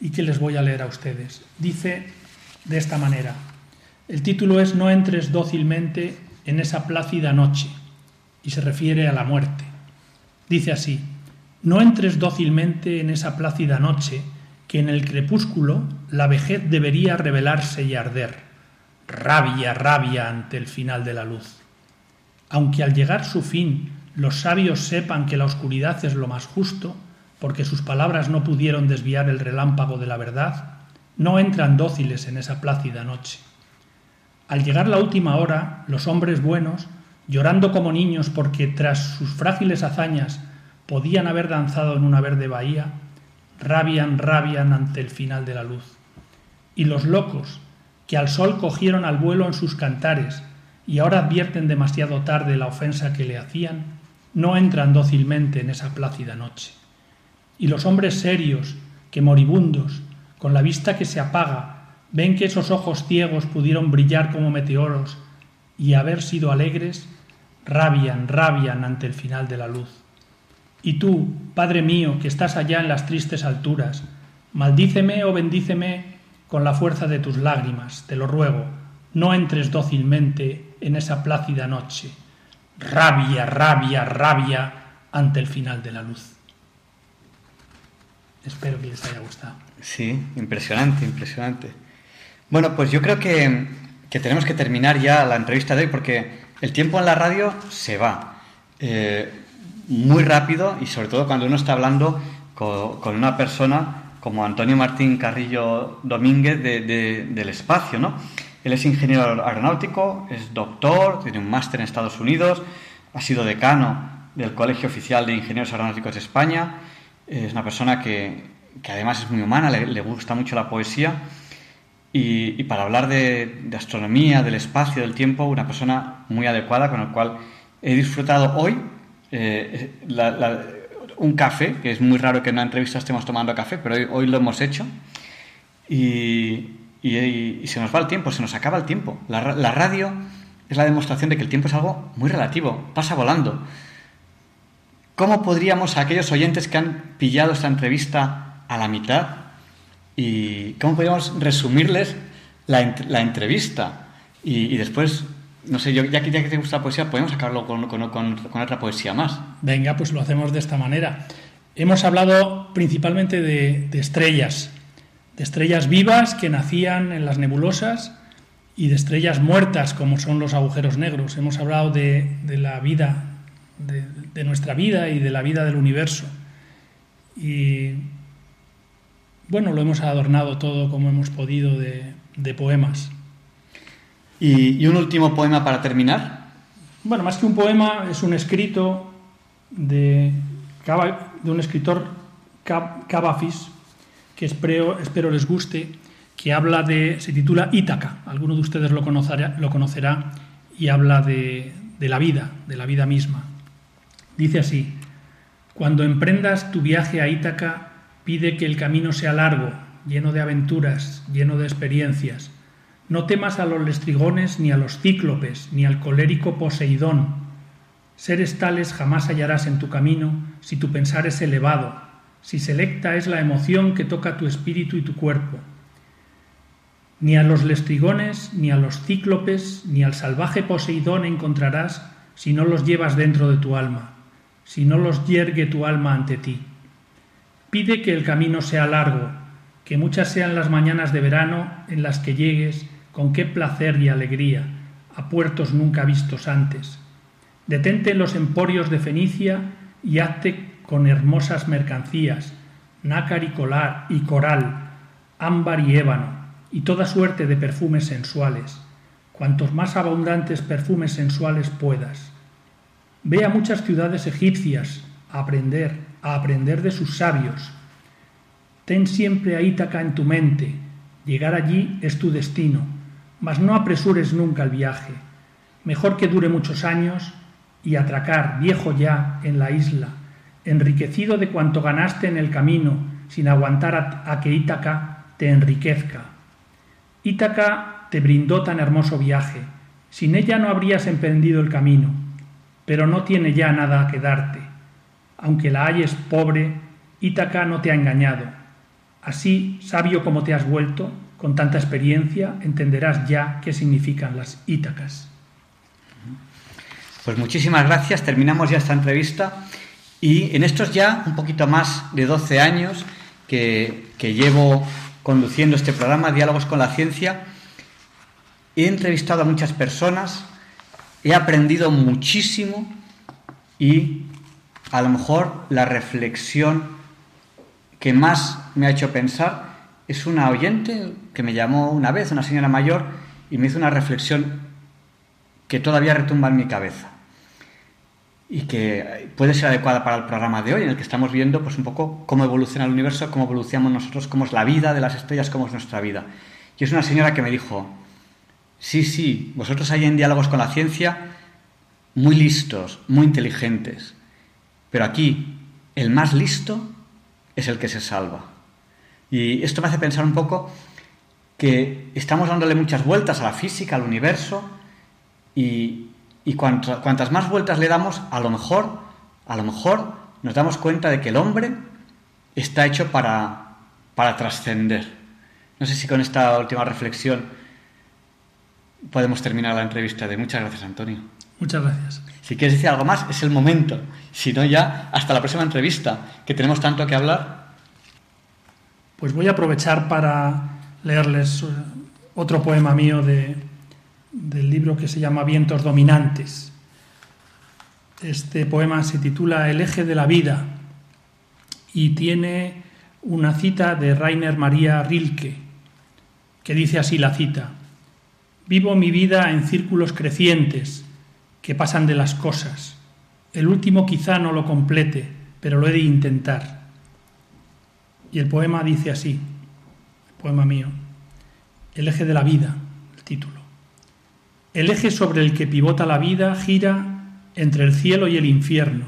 y que les voy a leer a ustedes. Dice de esta manera, el título es No entres dócilmente en esa plácida noche, y se refiere a la muerte. Dice así, no entres dócilmente en esa plácida noche, que en el crepúsculo la vejez debería revelarse y arder, rabia, rabia ante el final de la luz. Aunque al llegar su fin los sabios sepan que la oscuridad es lo más justo, porque sus palabras no pudieron desviar el relámpago de la verdad, no entran dóciles en esa plácida noche. Al llegar la última hora, los hombres buenos, llorando como niños porque tras sus frágiles hazañas podían haber danzado en una verde bahía, rabian, rabian ante el final de la luz. Y los locos, que al sol cogieron al vuelo en sus cantares y ahora advierten demasiado tarde la ofensa que le hacían, no entran dócilmente en esa plácida noche. Y los hombres serios, que moribundos, con la vista que se apaga, ven que esos ojos ciegos pudieron brillar como meteoros y haber sido alegres, rabian, rabian ante el final de la luz. Y tú, Padre mío, que estás allá en las tristes alturas, maldíceme o bendíceme con la fuerza de tus lágrimas, te lo ruego, no entres dócilmente en esa plácida noche. Rabia, rabia, rabia ante el final de la luz. Espero que les haya gustado. Sí, impresionante, impresionante. Bueno, pues yo creo que, que tenemos que terminar ya la entrevista de hoy porque el tiempo en la radio se va eh, muy rápido y sobre todo cuando uno está hablando con, una persona como Antonio Martín Carrillo Domínguez de, de, del espacio, ¿no? Él es ingeniero aeronáutico, es doctor, tiene un máster en Estados Unidos, ha sido decano del Colegio Oficial de Ingenieros Aeronáuticos de España, es una persona que, además es muy humana, le, gusta mucho la poesía y, para hablar de, astronomía, del espacio, del tiempo, una persona muy adecuada con el cual he disfrutado hoy eh, la, la, un café, que es muy raro que en una entrevista estemos tomando café, pero hoy, lo hemos hecho y, se nos va el tiempo, se nos acaba el tiempo. La, la, radio es la demostración de que el tiempo es algo muy relativo, pasa volando. ¿Cómo podríamos a aquellos oyentes que han pillado esta entrevista a la mitad y cómo podríamos resumirles la, la entrevista? Y, y, después, no sé, yo, ya, que, ya que te gusta la poesía, podemos acabarlo con, con, con, con otra poesía más. Venga, pues lo hacemos de esta manera. Hemos hablado principalmente de, de estrellas, de estrellas vivas que nacían en las nebulosas y de estrellas muertas como son los agujeros negros. Hemos hablado de, de la vida, de, de, nuestra vida y de la vida del universo. Y bueno, lo hemos adornado todo como hemos podido de, poemas. ¿Y, ¿Y, un último poema para terminar? Bueno, más que un poema, es un escrito de, de un escritor Cavafis que espero, espero les guste, que habla de, se titula Ítaca, alguno de ustedes lo conocerá, lo conocerá y habla de, de la vida, de la vida misma. Dice así, cuando emprendas tu viaje a Ítaca, pide que el camino sea largo, lleno de aventuras, lleno de experiencias. No temas a los lestrigones, ni a los cíclopes, ni al colérico Poseidón. Seres tales jamás hallarás en tu camino si tu pensar es elevado, si selecta es la emoción que toca tu espíritu y tu cuerpo. Ni a los lestrigones, ni a los cíclopes, ni al salvaje Poseidón encontrarás si no los llevas dentro de tu alma, si no los yergue tu alma ante ti. Pide que el camino sea largo, que muchas sean las mañanas de verano en las que llegues con qué placer y alegría a puertos nunca vistos antes. Detente en los emporios de Fenicia y hazte con hermosas mercancías, nácar y colar y coral, ámbar y ébano, y toda suerte de perfumes sensuales, cuantos más abundantes perfumes sensuales puedas. Ve a muchas ciudades egipcias aprender, a aprender de sus sabios. Ten siempre a Ítaca en tu mente, llegar allí es tu destino, mas no apresures nunca el viaje. Mejor que dure muchos años y atracar, viejo ya, en la isla, enriquecido de cuanto ganaste en el camino, sin aguantar a, que Ítaca te enriquezca. Ítaca te brindó tan hermoso viaje, sin ella no habrías emprendido el camino, pero no tiene ya nada que darte. Aunque la halles pobre, Ítaca no te ha engañado. Así, sabio como te has vuelto, con tanta experiencia, entenderás ya qué significan las Ítacas. Pues muchísimas gracias. Terminamos ya esta entrevista. Y en estos ya un poquito más de 12 años que, que llevo conduciendo este programa, Diálogos con la Ciencia, he entrevistado a muchas personas, he aprendido muchísimo y a lo mejor la reflexión que más me ha hecho pensar es una oyente que me llamó una vez, una señora mayor, y me hizo una reflexión que todavía retumba en mi cabeza y que puede ser adecuada para el programa de hoy, en el que estamos viendo pues, un poco cómo evoluciona el universo, cómo evolucionamos nosotros, cómo es la vida de las estrellas, cómo es nuestra vida. Y es una señora que me dijo, sí, sí, vosotros hay en diálogos con la ciencia muy listos, muy inteligentes, pero aquí el más listo es el que se salva. Y esto me hace pensar un poco que estamos dándole muchas vueltas a la física, al universo, y, cuantas más vueltas le damos, a lo mejor, a lo mejor nos damos cuenta de que el hombre está hecho para, para trascender. No sé si con esta última reflexión podemos terminar la entrevista de muchas gracias, Antonio. Muchas gracias. Si quieres decir algo más, es el momento. Si no, ya hasta la próxima entrevista, que tenemos tanto que hablar. Pues voy a aprovechar para leerles eh, otro poema mío de, del libro que se llama Vientos Dominantes. Este poema se titula El eje de la vida y tiene una cita de Rainer María Rilke, que dice así la cita. Vivo mi vida en círculos crecientes que pasan de las cosas. El último quizá no lo complete, pero lo he de intentar. Y el poema dice así, poema mío, el eje de la vida, el título. El eje sobre el que pivota la vida gira entre el cielo y el infierno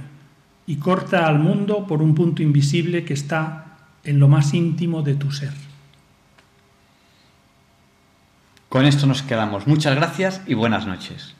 y corta al mundo por un punto invisible que está en lo más íntimo de tu ser. Con esto nos quedamos. Muchas gracias y buenas noches.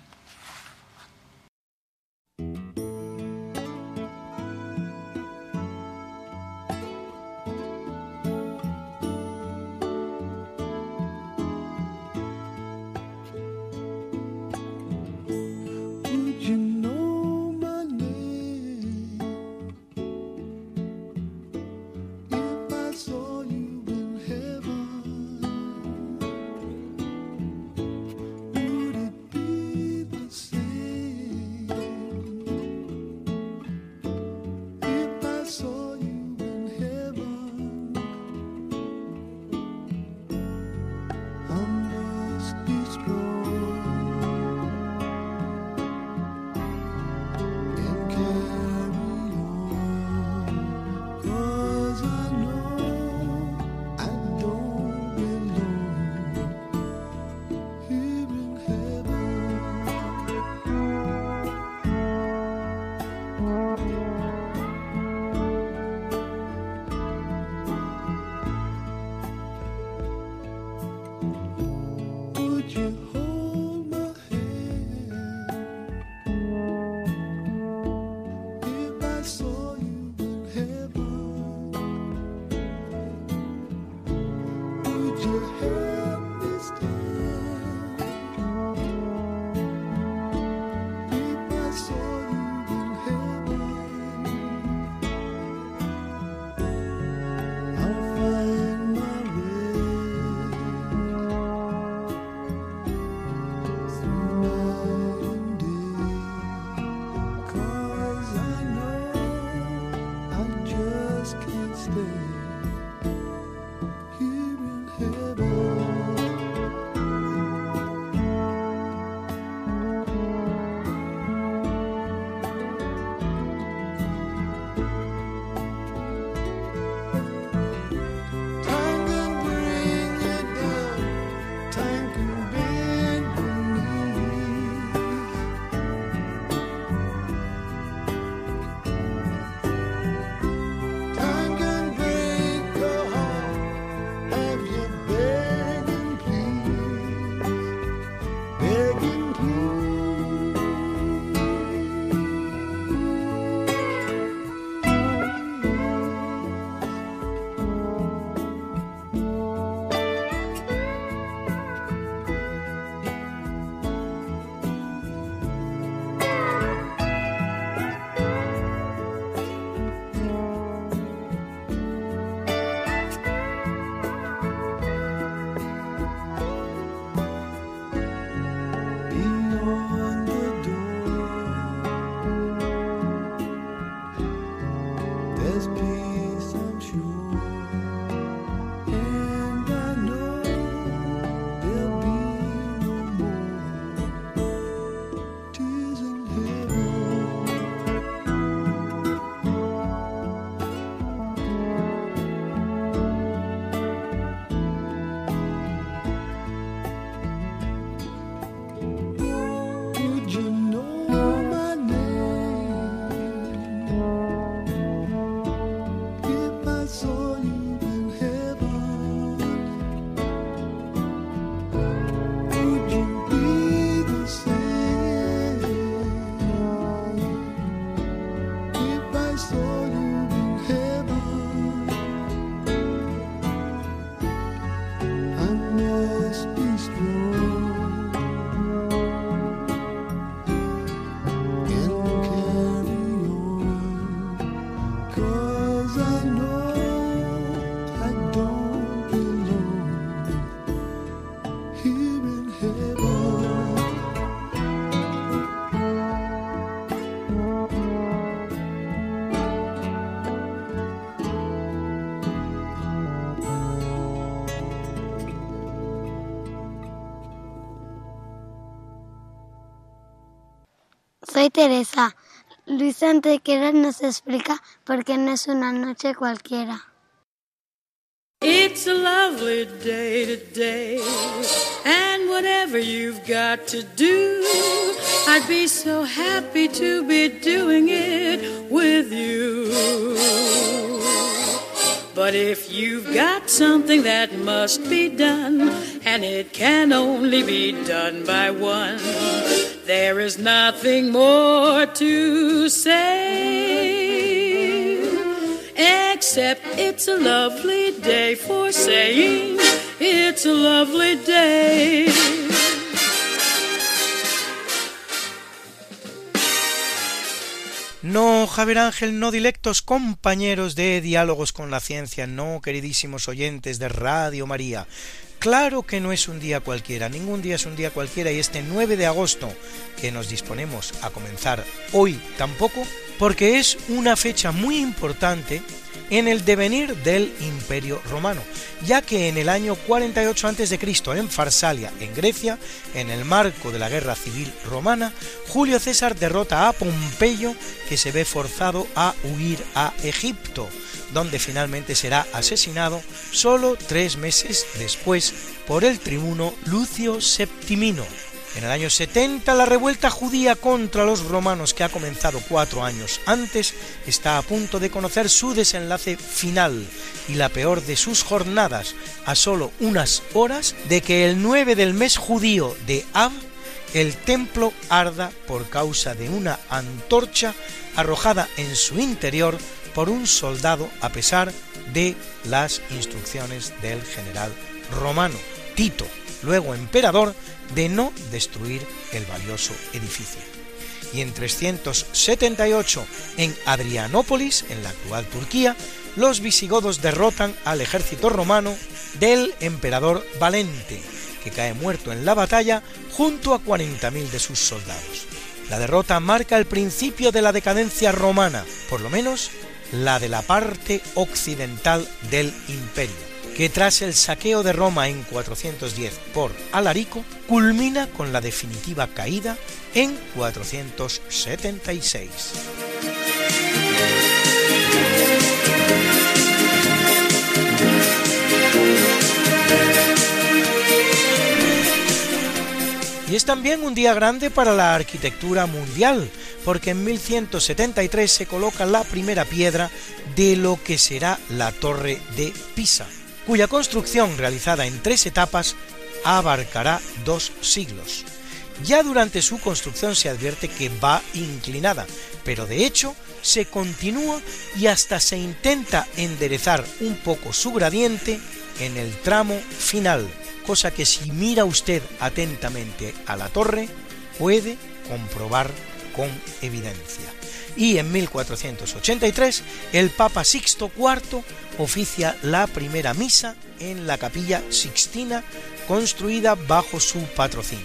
Teresa. Luis Antequera nos explica por qué no es una noche cualquiera. It's a lovely day today, and whatever you've got to do, I'd be so happy to be doing it with you. But if you've got something that must be done, and it can only be done by one, there is nothing more to say. Except it's a lovely day for saying it's a lovely day. No, Javier Ángel, no dilectos compañeros de diálogos con la ciencia, no, queridísimos oyentes de Radio María. Claro que no es un día cualquiera, ningún día es un día cualquiera y este 9 de agosto que nos disponemos a comenzar hoy tampoco, porque es una fecha muy importante en el devenir del Imperio Romano, ya que en el año 48 a.C., en Farsalia, en Grecia, en el marco de la Guerra Civil Romana, Julio César derrota a Pompeyo, que se ve forzado a huir a Egipto, donde finalmente será asesinado solo tres meses después por el tribuno Lucio Septimino. En el año 70 la revuelta judía contra los romanos que ha comenzado cuatro años antes está a punto de conocer su desenlace final y la peor de sus jornadas a solo unas horas de que el 9 del mes judío de Ab el templo arda por causa de una antorcha arrojada en su interior por un soldado a pesar de las instrucciones del general romano, Tito, luego emperador, de no destruir el valioso edificio. Y en 378, en Adrianópolis, en la actual Turquía, los visigodos derrotan al ejército romano del emperador Valente, que cae muerto en la batalla junto a 40.000 de sus soldados. La derrota marca el principio de la decadencia romana, por lo menos la de la parte occidental del imperio que tras el saqueo de Roma en 410 por Alarico, culmina con la definitiva caída en 476. Y es también un día grande para la arquitectura mundial, porque en 1173 se coloca la primera piedra de lo que será la Torre de Pisa, cuya construcción realizada en tres etapas abarcará dos siglos. Ya durante su construcción se advierte que va inclinada, pero de hecho se continúa y hasta se intenta enderezar un poco su gradiente en el tramo final, cosa que si mira usted atentamente a la torre puede comprobar con evidencia. Y en 1483 el Papa Sixto IV oficia la primera misa en la capilla Sixtina construida bajo su patrocinio.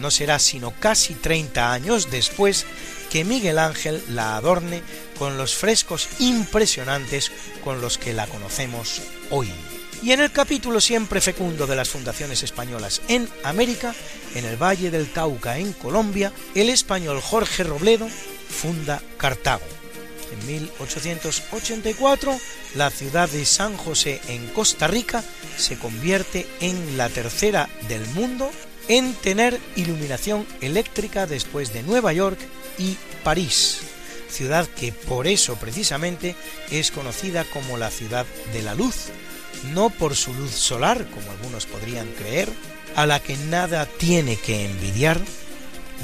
No será sino casi 30 años después que Miguel Ángel la adorne con los frescos impresionantes con los que la conocemos hoy. Y en el capítulo siempre fecundo de las fundaciones españolas en América, en el Valle del Cauca en Colombia, el español Jorge Robledo funda Cartago. En 1884, la ciudad de San José en Costa Rica se convierte en la tercera del mundo en tener iluminación eléctrica después de Nueva York y París, ciudad que por eso precisamente es conocida como la ciudad de la luz, no por su luz solar, como algunos podrían creer, a la que nada tiene que envidiar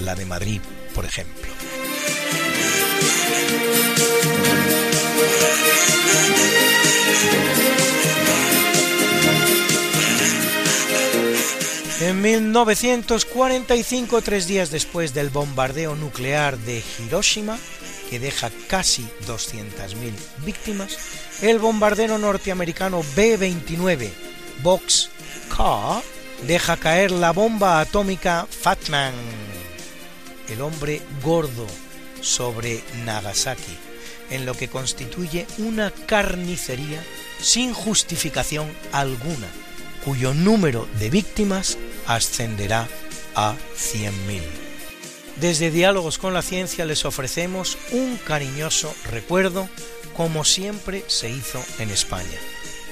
la de Madrid, por ejemplo. En 1945, tres días después del bombardeo nuclear de Hiroshima, que deja casi 200.000 víctimas, el bombardero norteamericano B-29 Boxcar deja caer la bomba atómica Fatman, el hombre gordo, sobre Nagasaki, en lo que constituye una carnicería sin justificación alguna, cuyo número de víctimas ascenderá a 100.000. Desde Diálogos con la Ciencia les ofrecemos un cariñoso recuerdo como siempre se hizo en España,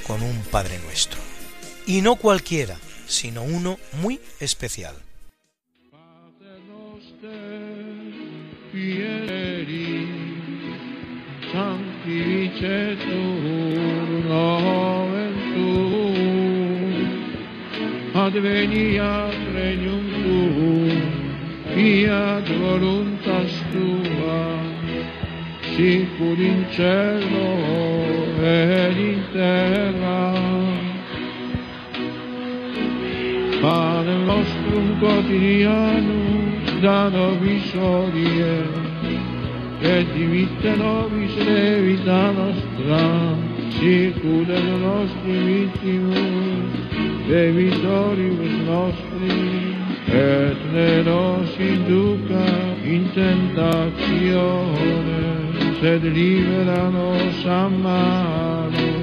con un Padre Nuestro. Y no cualquiera, sino uno muy especial. adveniat regnum tuum, fiat voluntas tua, sicur in cielo ed in terra. Pane nostro quotidiano, da nobis odie, e dimitte nobis levita nostra, sicuro nostri vittimus, debitoribus nostri, et ne nos induca in tentazione, said, leave it on, oh, somehow.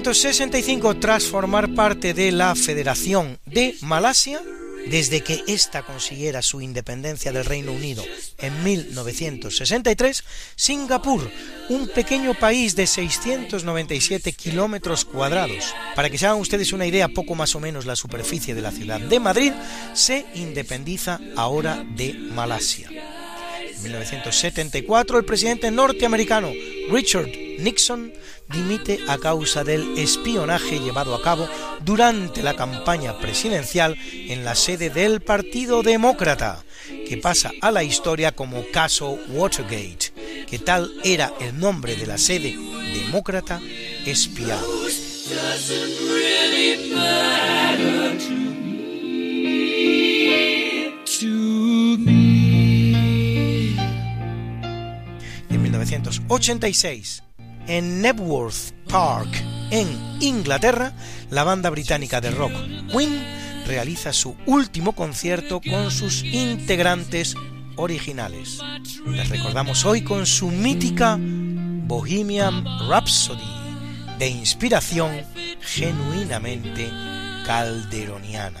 1965, tras formar parte de la Federación de Malasia, desde que ésta consiguiera su independencia del Reino Unido en 1963, Singapur, un pequeño país de 697 kilómetros cuadrados. Para que se hagan ustedes una idea, poco más o menos la superficie de la ciudad de Madrid, se independiza ahora de Malasia. En 1974, el presidente norteamericano Richard Nixon dimite a causa del espionaje llevado a cabo durante la campaña presidencial en la sede del Partido Demócrata, que pasa a la historia como caso Watergate, que tal era el nombre de la sede demócrata espiada. En 1986, en Knebworth Park, en Inglaterra, la banda británica de rock Queen realiza su último concierto con sus integrantes originales. Les recordamos hoy con su mítica Bohemian Rhapsody, de inspiración genuinamente calderoniana.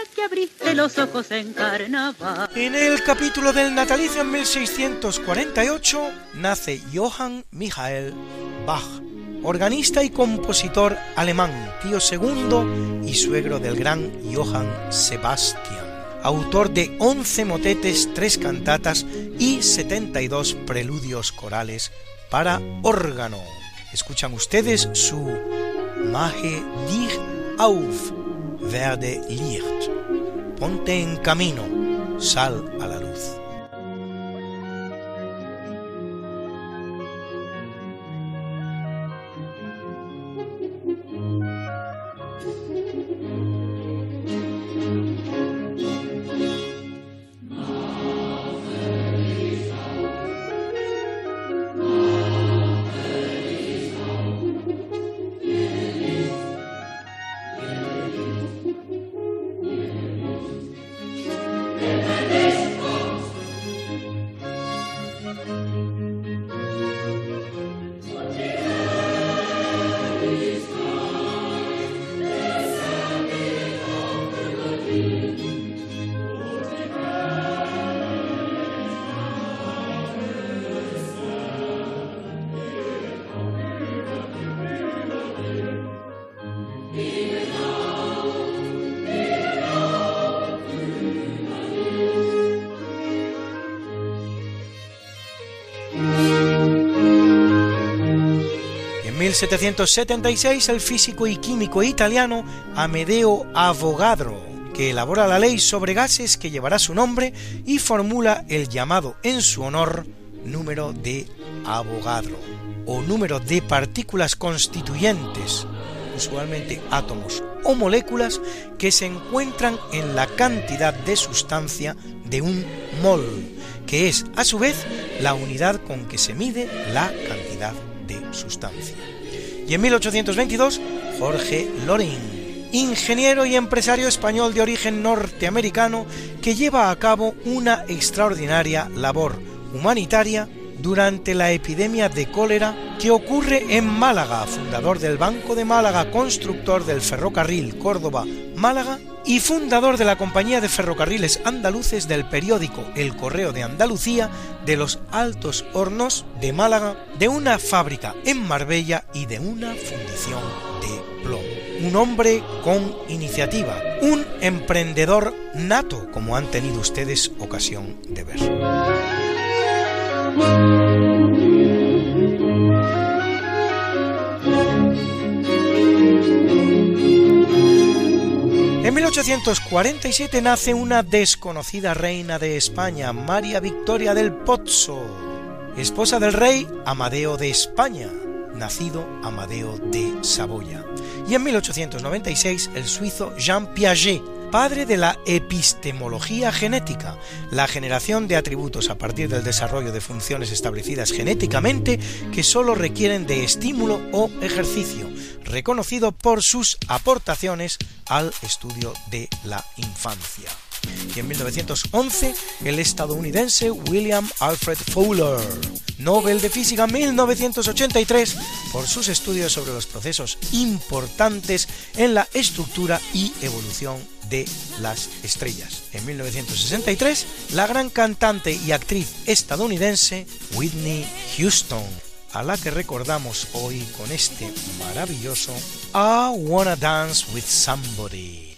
que los ojos en carnaval. En el capítulo del natalicio en 1648 nace Johann Michael Bach, organista y compositor alemán, tío segundo y suegro del gran Johann Sebastian, autor de 11 motetes, 3 cantatas y 72 preludios corales para órgano. Escuchan ustedes su Mache dich auf, werde Licht. Ponte en camino, sal a la 1776 el físico y químico italiano Amedeo Avogadro, que elabora la ley sobre gases que llevará su nombre y formula el llamado en su honor número de Avogadro, o número de partículas constituyentes, usualmente átomos o moléculas, que se encuentran en la cantidad de sustancia de un mol, que es a su vez la unidad con que se mide la cantidad de sustancia. Y en 1822, Jorge Loring, ingeniero y empresario español de origen norteamericano que lleva a cabo una extraordinaria labor humanitaria durante la epidemia de cólera que ocurre en Málaga, fundador del Banco de Málaga, constructor del ferrocarril Córdoba-Málaga y fundador de la Compañía de Ferrocarriles Andaluces del periódico El Correo de Andalucía, de los Altos Hornos de Málaga, de una fábrica en Marbella y de una fundición de plomo. Un hombre con iniciativa, un emprendedor nato, como han tenido ustedes ocasión de ver. En 1847 nace una desconocida reina de España, María Victoria del Pozzo, esposa del rey Amadeo de España, nacido Amadeo de Saboya. Y en 1896 el suizo Jean Piaget, padre de la epistemología genética, la generación de atributos a partir del desarrollo de funciones establecidas genéticamente que sólo requieren de estímulo o ejercicio, reconocido por sus aportaciones al estudio de la infancia. Y en 1911, el estadounidense William Alfred Fowler, Nobel de Física 1983, por sus estudios sobre los procesos importantes en la estructura y evolución de las estrellas. En 1963, la gran cantante y actriz estadounidense Whitney Houston, a la que recordamos hoy con este maravilloso I Wanna Dance with Somebody.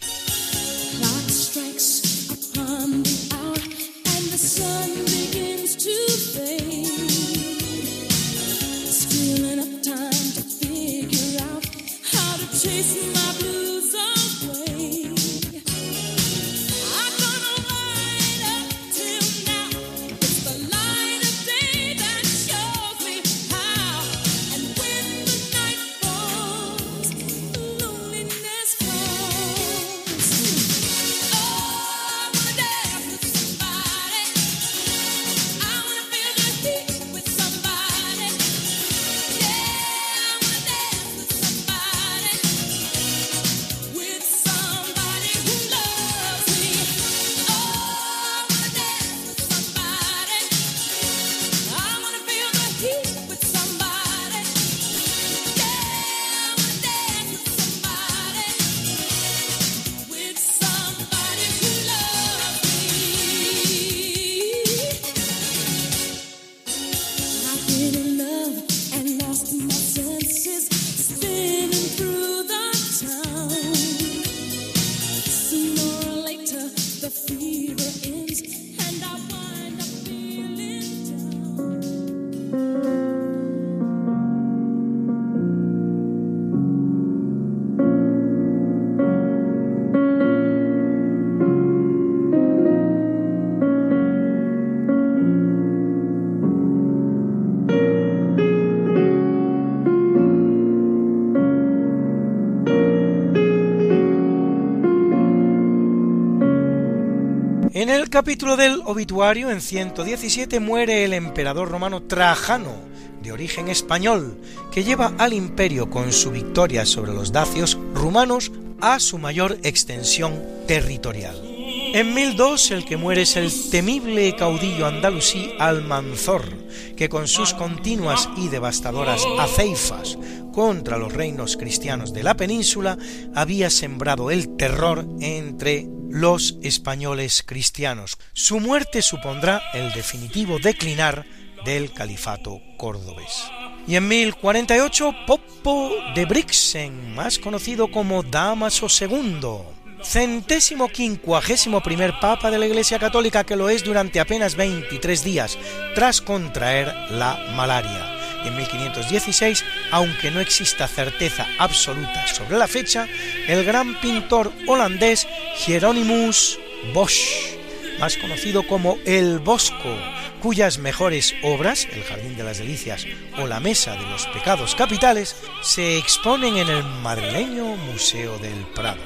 Capítulo del obituario, en 117, muere el emperador romano Trajano, de origen español, que lleva al imperio con su victoria sobre los dacios rumanos a su mayor extensión territorial. En 1002 el que muere es el temible caudillo andalusí Almanzor, que con sus continuas y devastadoras aceifas contra los reinos cristianos de la península había sembrado el terror entre los españoles cristianos. Su muerte supondrá el definitivo declinar del califato cordobés. Y en 1048, Popo de Brixen, más conocido como Damaso II, centésimo quincuagésimo primer papa de la Iglesia Católica que lo es durante apenas 23 días, tras contraer la malaria. Y en 1516, aunque no exista certeza absoluta sobre la fecha, el gran pintor holandés Hieronymus Bosch, más conocido como El Bosco, cuyas mejores obras, El Jardín de las Delicias o La Mesa de los Pecados Capitales, se exponen en el madrileño Museo del Prado.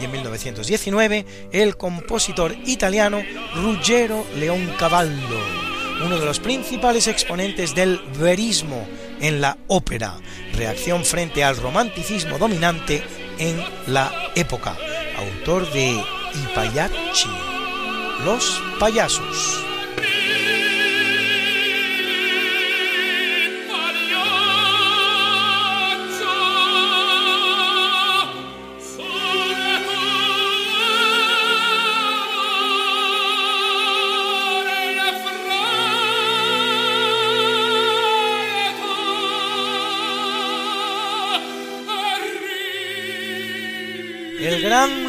Y en 1919, el compositor italiano Ruggero Leoncavallo, uno de los principales exponentes del verismo en la ópera, reacción frente al romanticismo dominante en la época, autor de I Pagliacci, Los payasos.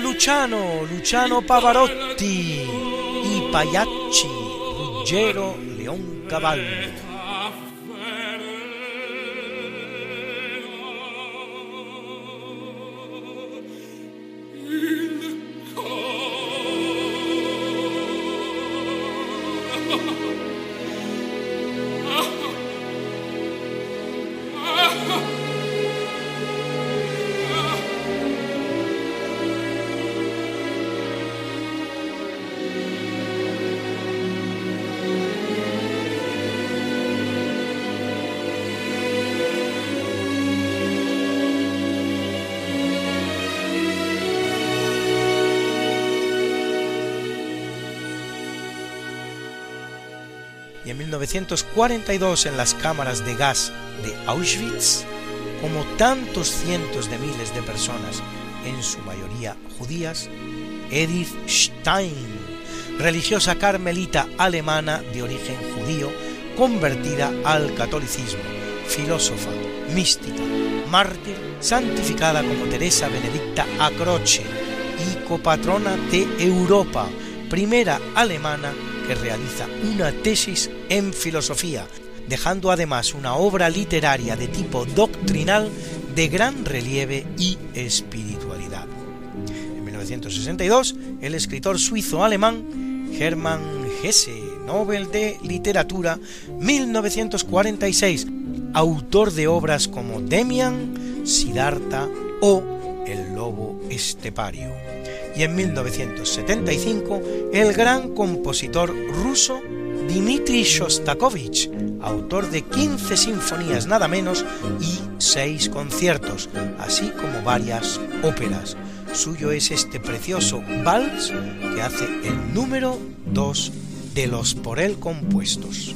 Luciano, Luciano Pavarotti, I Pagliacci, Ruggero Leoncavallo. y 1942 en las cámaras de gas de Auschwitz, como tantos cientos de miles de personas, en su mayoría judías, Edith Stein, religiosa carmelita alemana de origen judío, convertida al catolicismo, filósofa, mística, mártir, santificada como Teresa Benedicta a Croce y copatrona de Europa, primera alemana que realiza una tesis en filosofía, dejando además una obra literaria de tipo doctrinal de gran relieve y espiritualidad. En 1962, el escritor suizo-alemán Hermann Hesse, Nobel de Literatura, 1946, autor de obras como Demian, Siddhartha o El lobo estepario. Y en 1975, el gran compositor ruso Dmitri Shostakovich, autor de 15 sinfonías nada menos y 6 conciertos, así como varias óperas. Suyo es este precioso vals que hace el número 2 de los por él compuestos.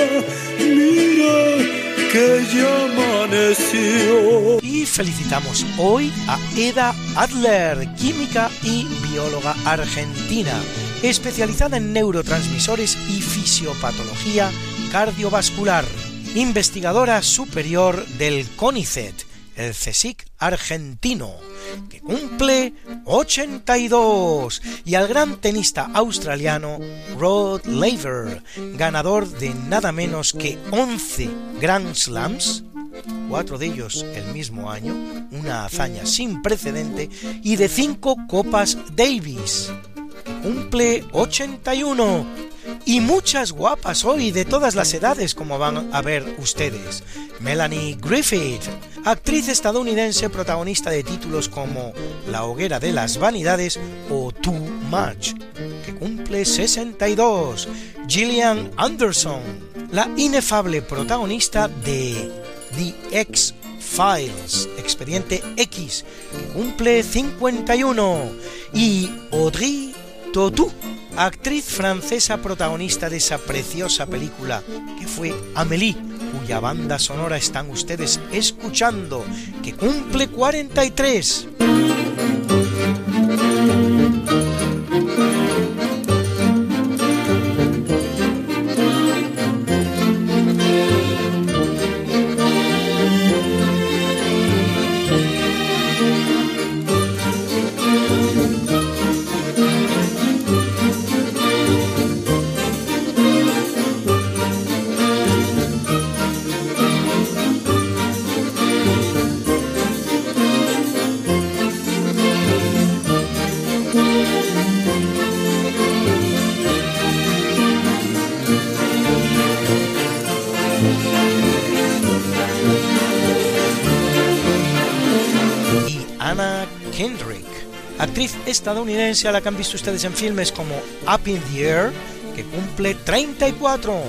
Y felicitamos hoy a Eda Adler, química y bióloga argentina, especializada en neurotransmisores y fisiopatología cardiovascular, investigadora superior del CONICET, el CSIC argentino, que cumple 82, y al gran tenista australiano Rod Laver, ganador de nada menos que 11 Grand Slams, cuatro de ellos el mismo año, una hazaña sin precedente, y de cinco Copas Davis, cumple 81 y muchas guapas hoy de todas las edades como van a ver ustedes. Melanie Griffith, actriz estadounidense protagonista de títulos como La hoguera de las vanidades o Too Much, que cumple 62. Gillian Anderson, la inefable protagonista de The X Files, Expediente X, que cumple 51. Y Audrey Tautou, actriz francesa protagonista de esa preciosa película que fue Amélie, cuya banda sonora están ustedes escuchando, que cumple 43. Estadounidense a la que han visto ustedes en filmes como Up in the Air, que cumple 34,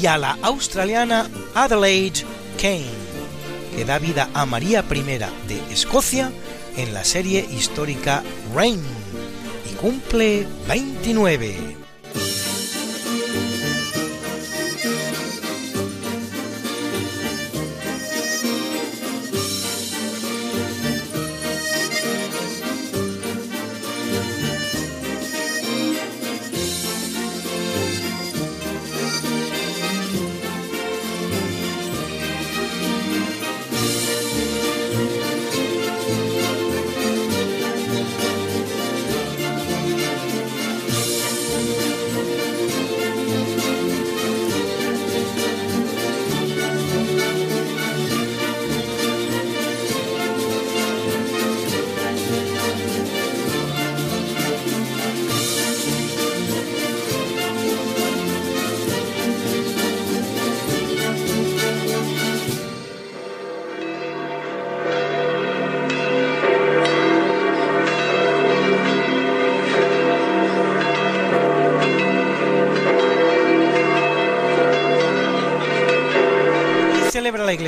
y a la australiana Adelaide Kane, que da vida a María I de Escocia en la serie histórica Reign, y cumple 29.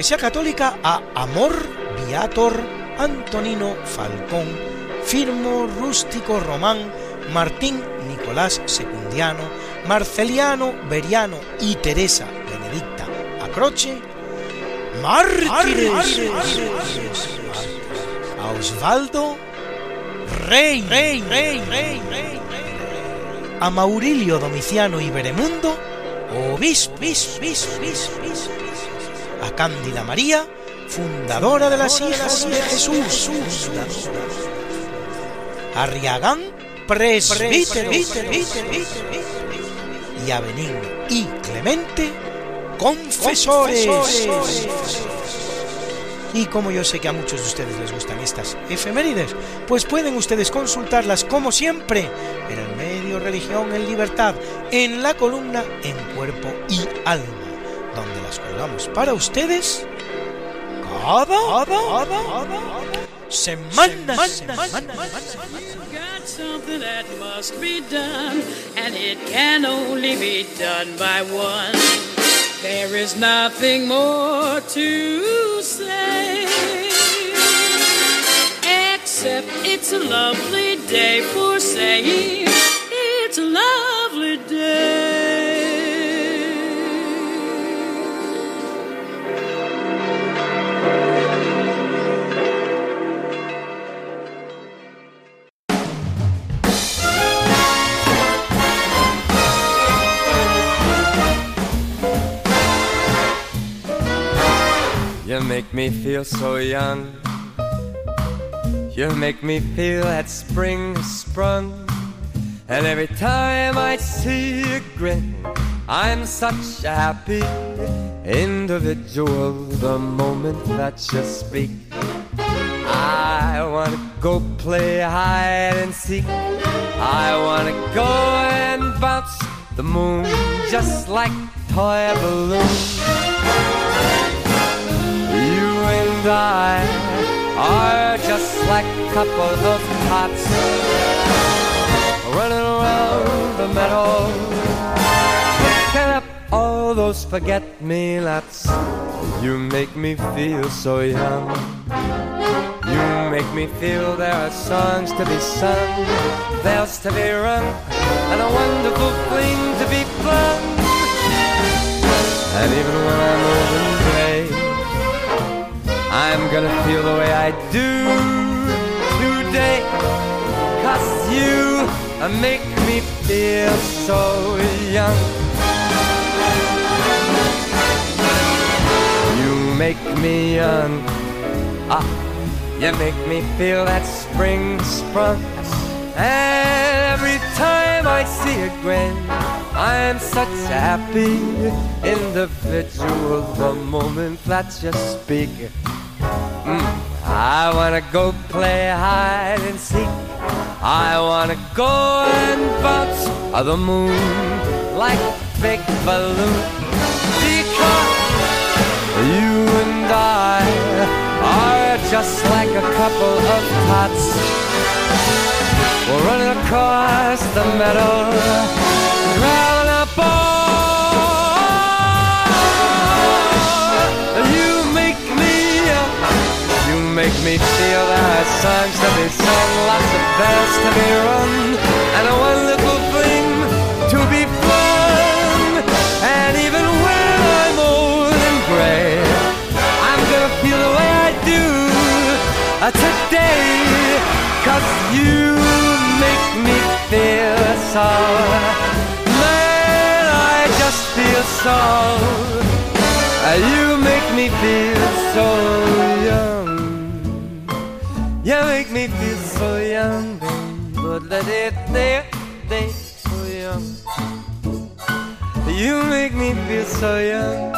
Iglesia Católica a Amor Viator Antonino Falcón, Firmo Rústico Román, Martín Nicolás Secundiano, Marceliano Beriano y Teresa Benedicta Acroche, mártires, a Osvaldo Rey, Rey, Rey, Rey, Rey, a Maurilio Domiciano y Beremundo, obispo, bis, bis, bis, Cándida María, fundadora de las hijas de Jesús, a Riagán, presbítero, y a Benigno y Clemente, confesores. Y como yo sé que a muchos de ustedes les gustan estas efemérides, pues pueden ustedes consultarlas como siempre en el medio Religión en Libertad, en la columna En Cuerpo y Alma, donde las colgamos. Para ustedes cada, cada, cada semana, semana, something that must be done, and it can only be done by one. There is nothing more to say, except it's a lovely day for saying You make me feel so young. You make me feel that spring has sprung. And every time I see you grin, I'm such a happy individual. The moment that you speak, I wanna go play hide and seek. I wanna go and bounce the moon just like toy balloon. And I are just like a couple of tots running around the meadow, picking up all those forget-me-nots. You make me feel so young. You make me feel there are songs to be sung, bells to be rung, and a wonderful fling to be flung. And even when I'm gray, I'm gonna feel the way I do today. Cause you make me feel so young. You make me young. Ah, you make me feel that spring sprung. And every time I see a grin, I'm such a happy individual. The moment that you speak, Mm. I wanna go play hide and seek. I wanna go and bounce on the moon like big balloon. Because you and I are just like a couple of tots. We're running across the meadow, growling up all. Make me feel there are songs to be sung, lots of bells to be rung, and a wonderful thing to be flung. And even when I'm old and gray, I'm gonna feel the way I do uh, today. Cause you make me feel so Man, I just feel so uh, You make me feel so young You make me feel so young But let it there, there, so young. You make me feel so young.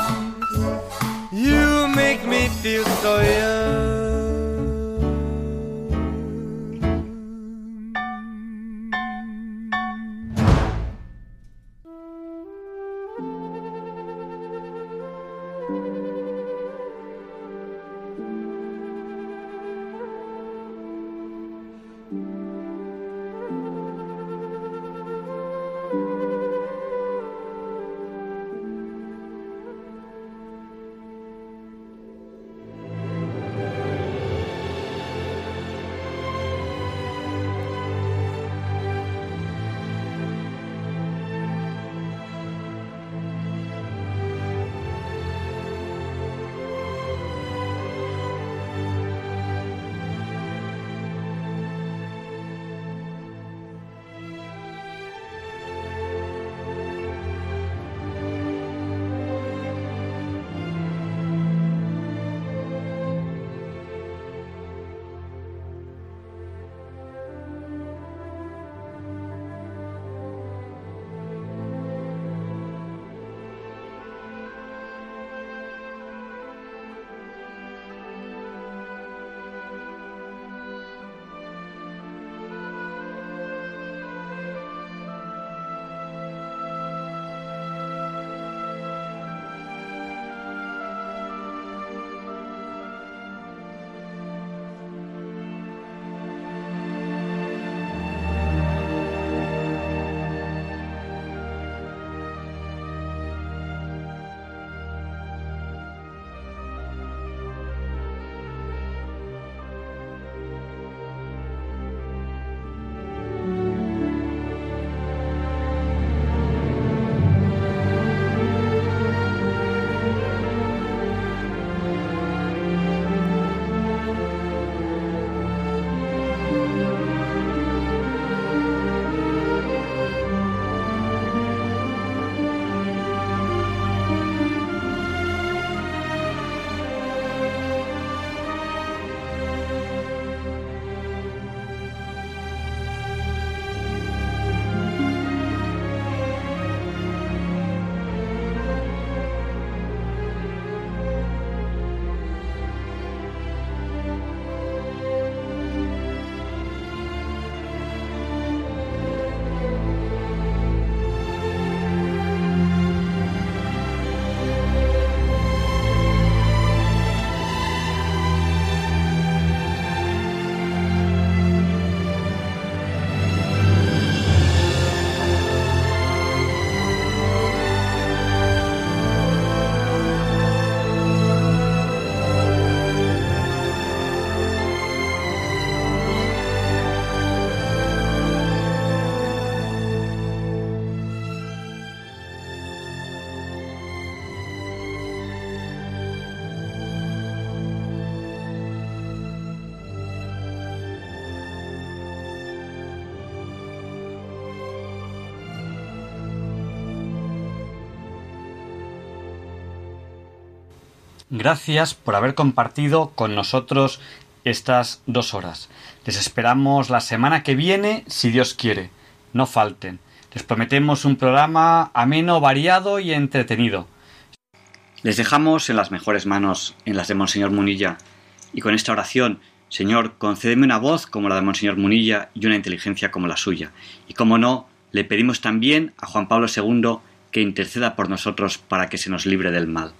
You make me feel so young Gracias por haber compartido con nosotros estas dos horas. Les esperamos la semana que viene, si Dios quiere. No falten. Les prometemos un programa ameno, variado y entretenido. Les dejamos en las mejores manos, en las de Monseñor Munilla. Y con esta oración, Señor, concédeme una voz como la de Monseñor Munilla y una inteligencia como la suya. Y como no, le pedimos también a Juan Pablo II que interceda por nosotros para que se nos libre del mal.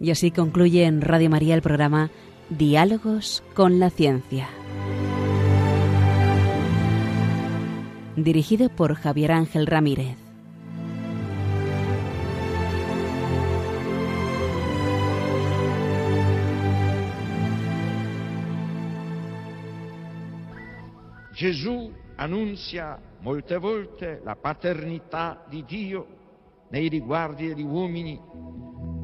Y así concluye en Radio María el programa Diálogos con la Ciencia. Dirigido por Javier Ángel Ramírez. Gesù annunzia molte volte la paternità di Dio nei riguardi degli uomini,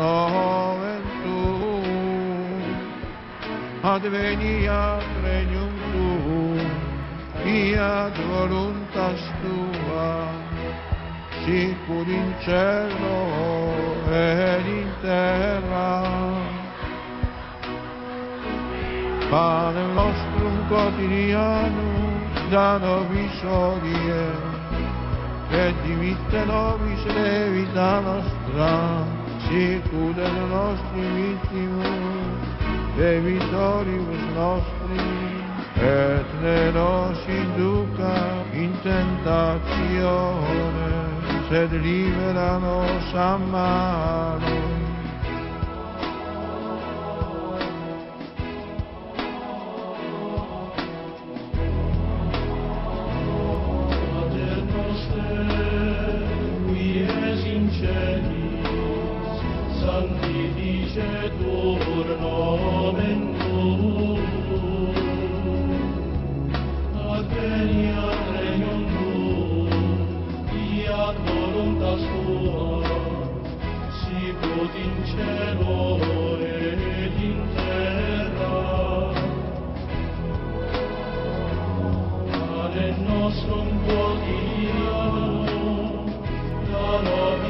noventum adveniat regnum tuum. Fiat voluntas tua. Sicur in cielo ed in terra. Panem nostrum quotidianum da nobis odie, et dimitte nobis levita nostra, sicur et nostri vittimus, debitoribus nostri, et ne nos induca in tentatione, sed libera nos a malo. Pater noster, qui es in cetur nomen tuum. Advenia regnum tuum, fiat voluntas tua, sicut in cielo et in terra. Panem nostrum quotidianum, da nobis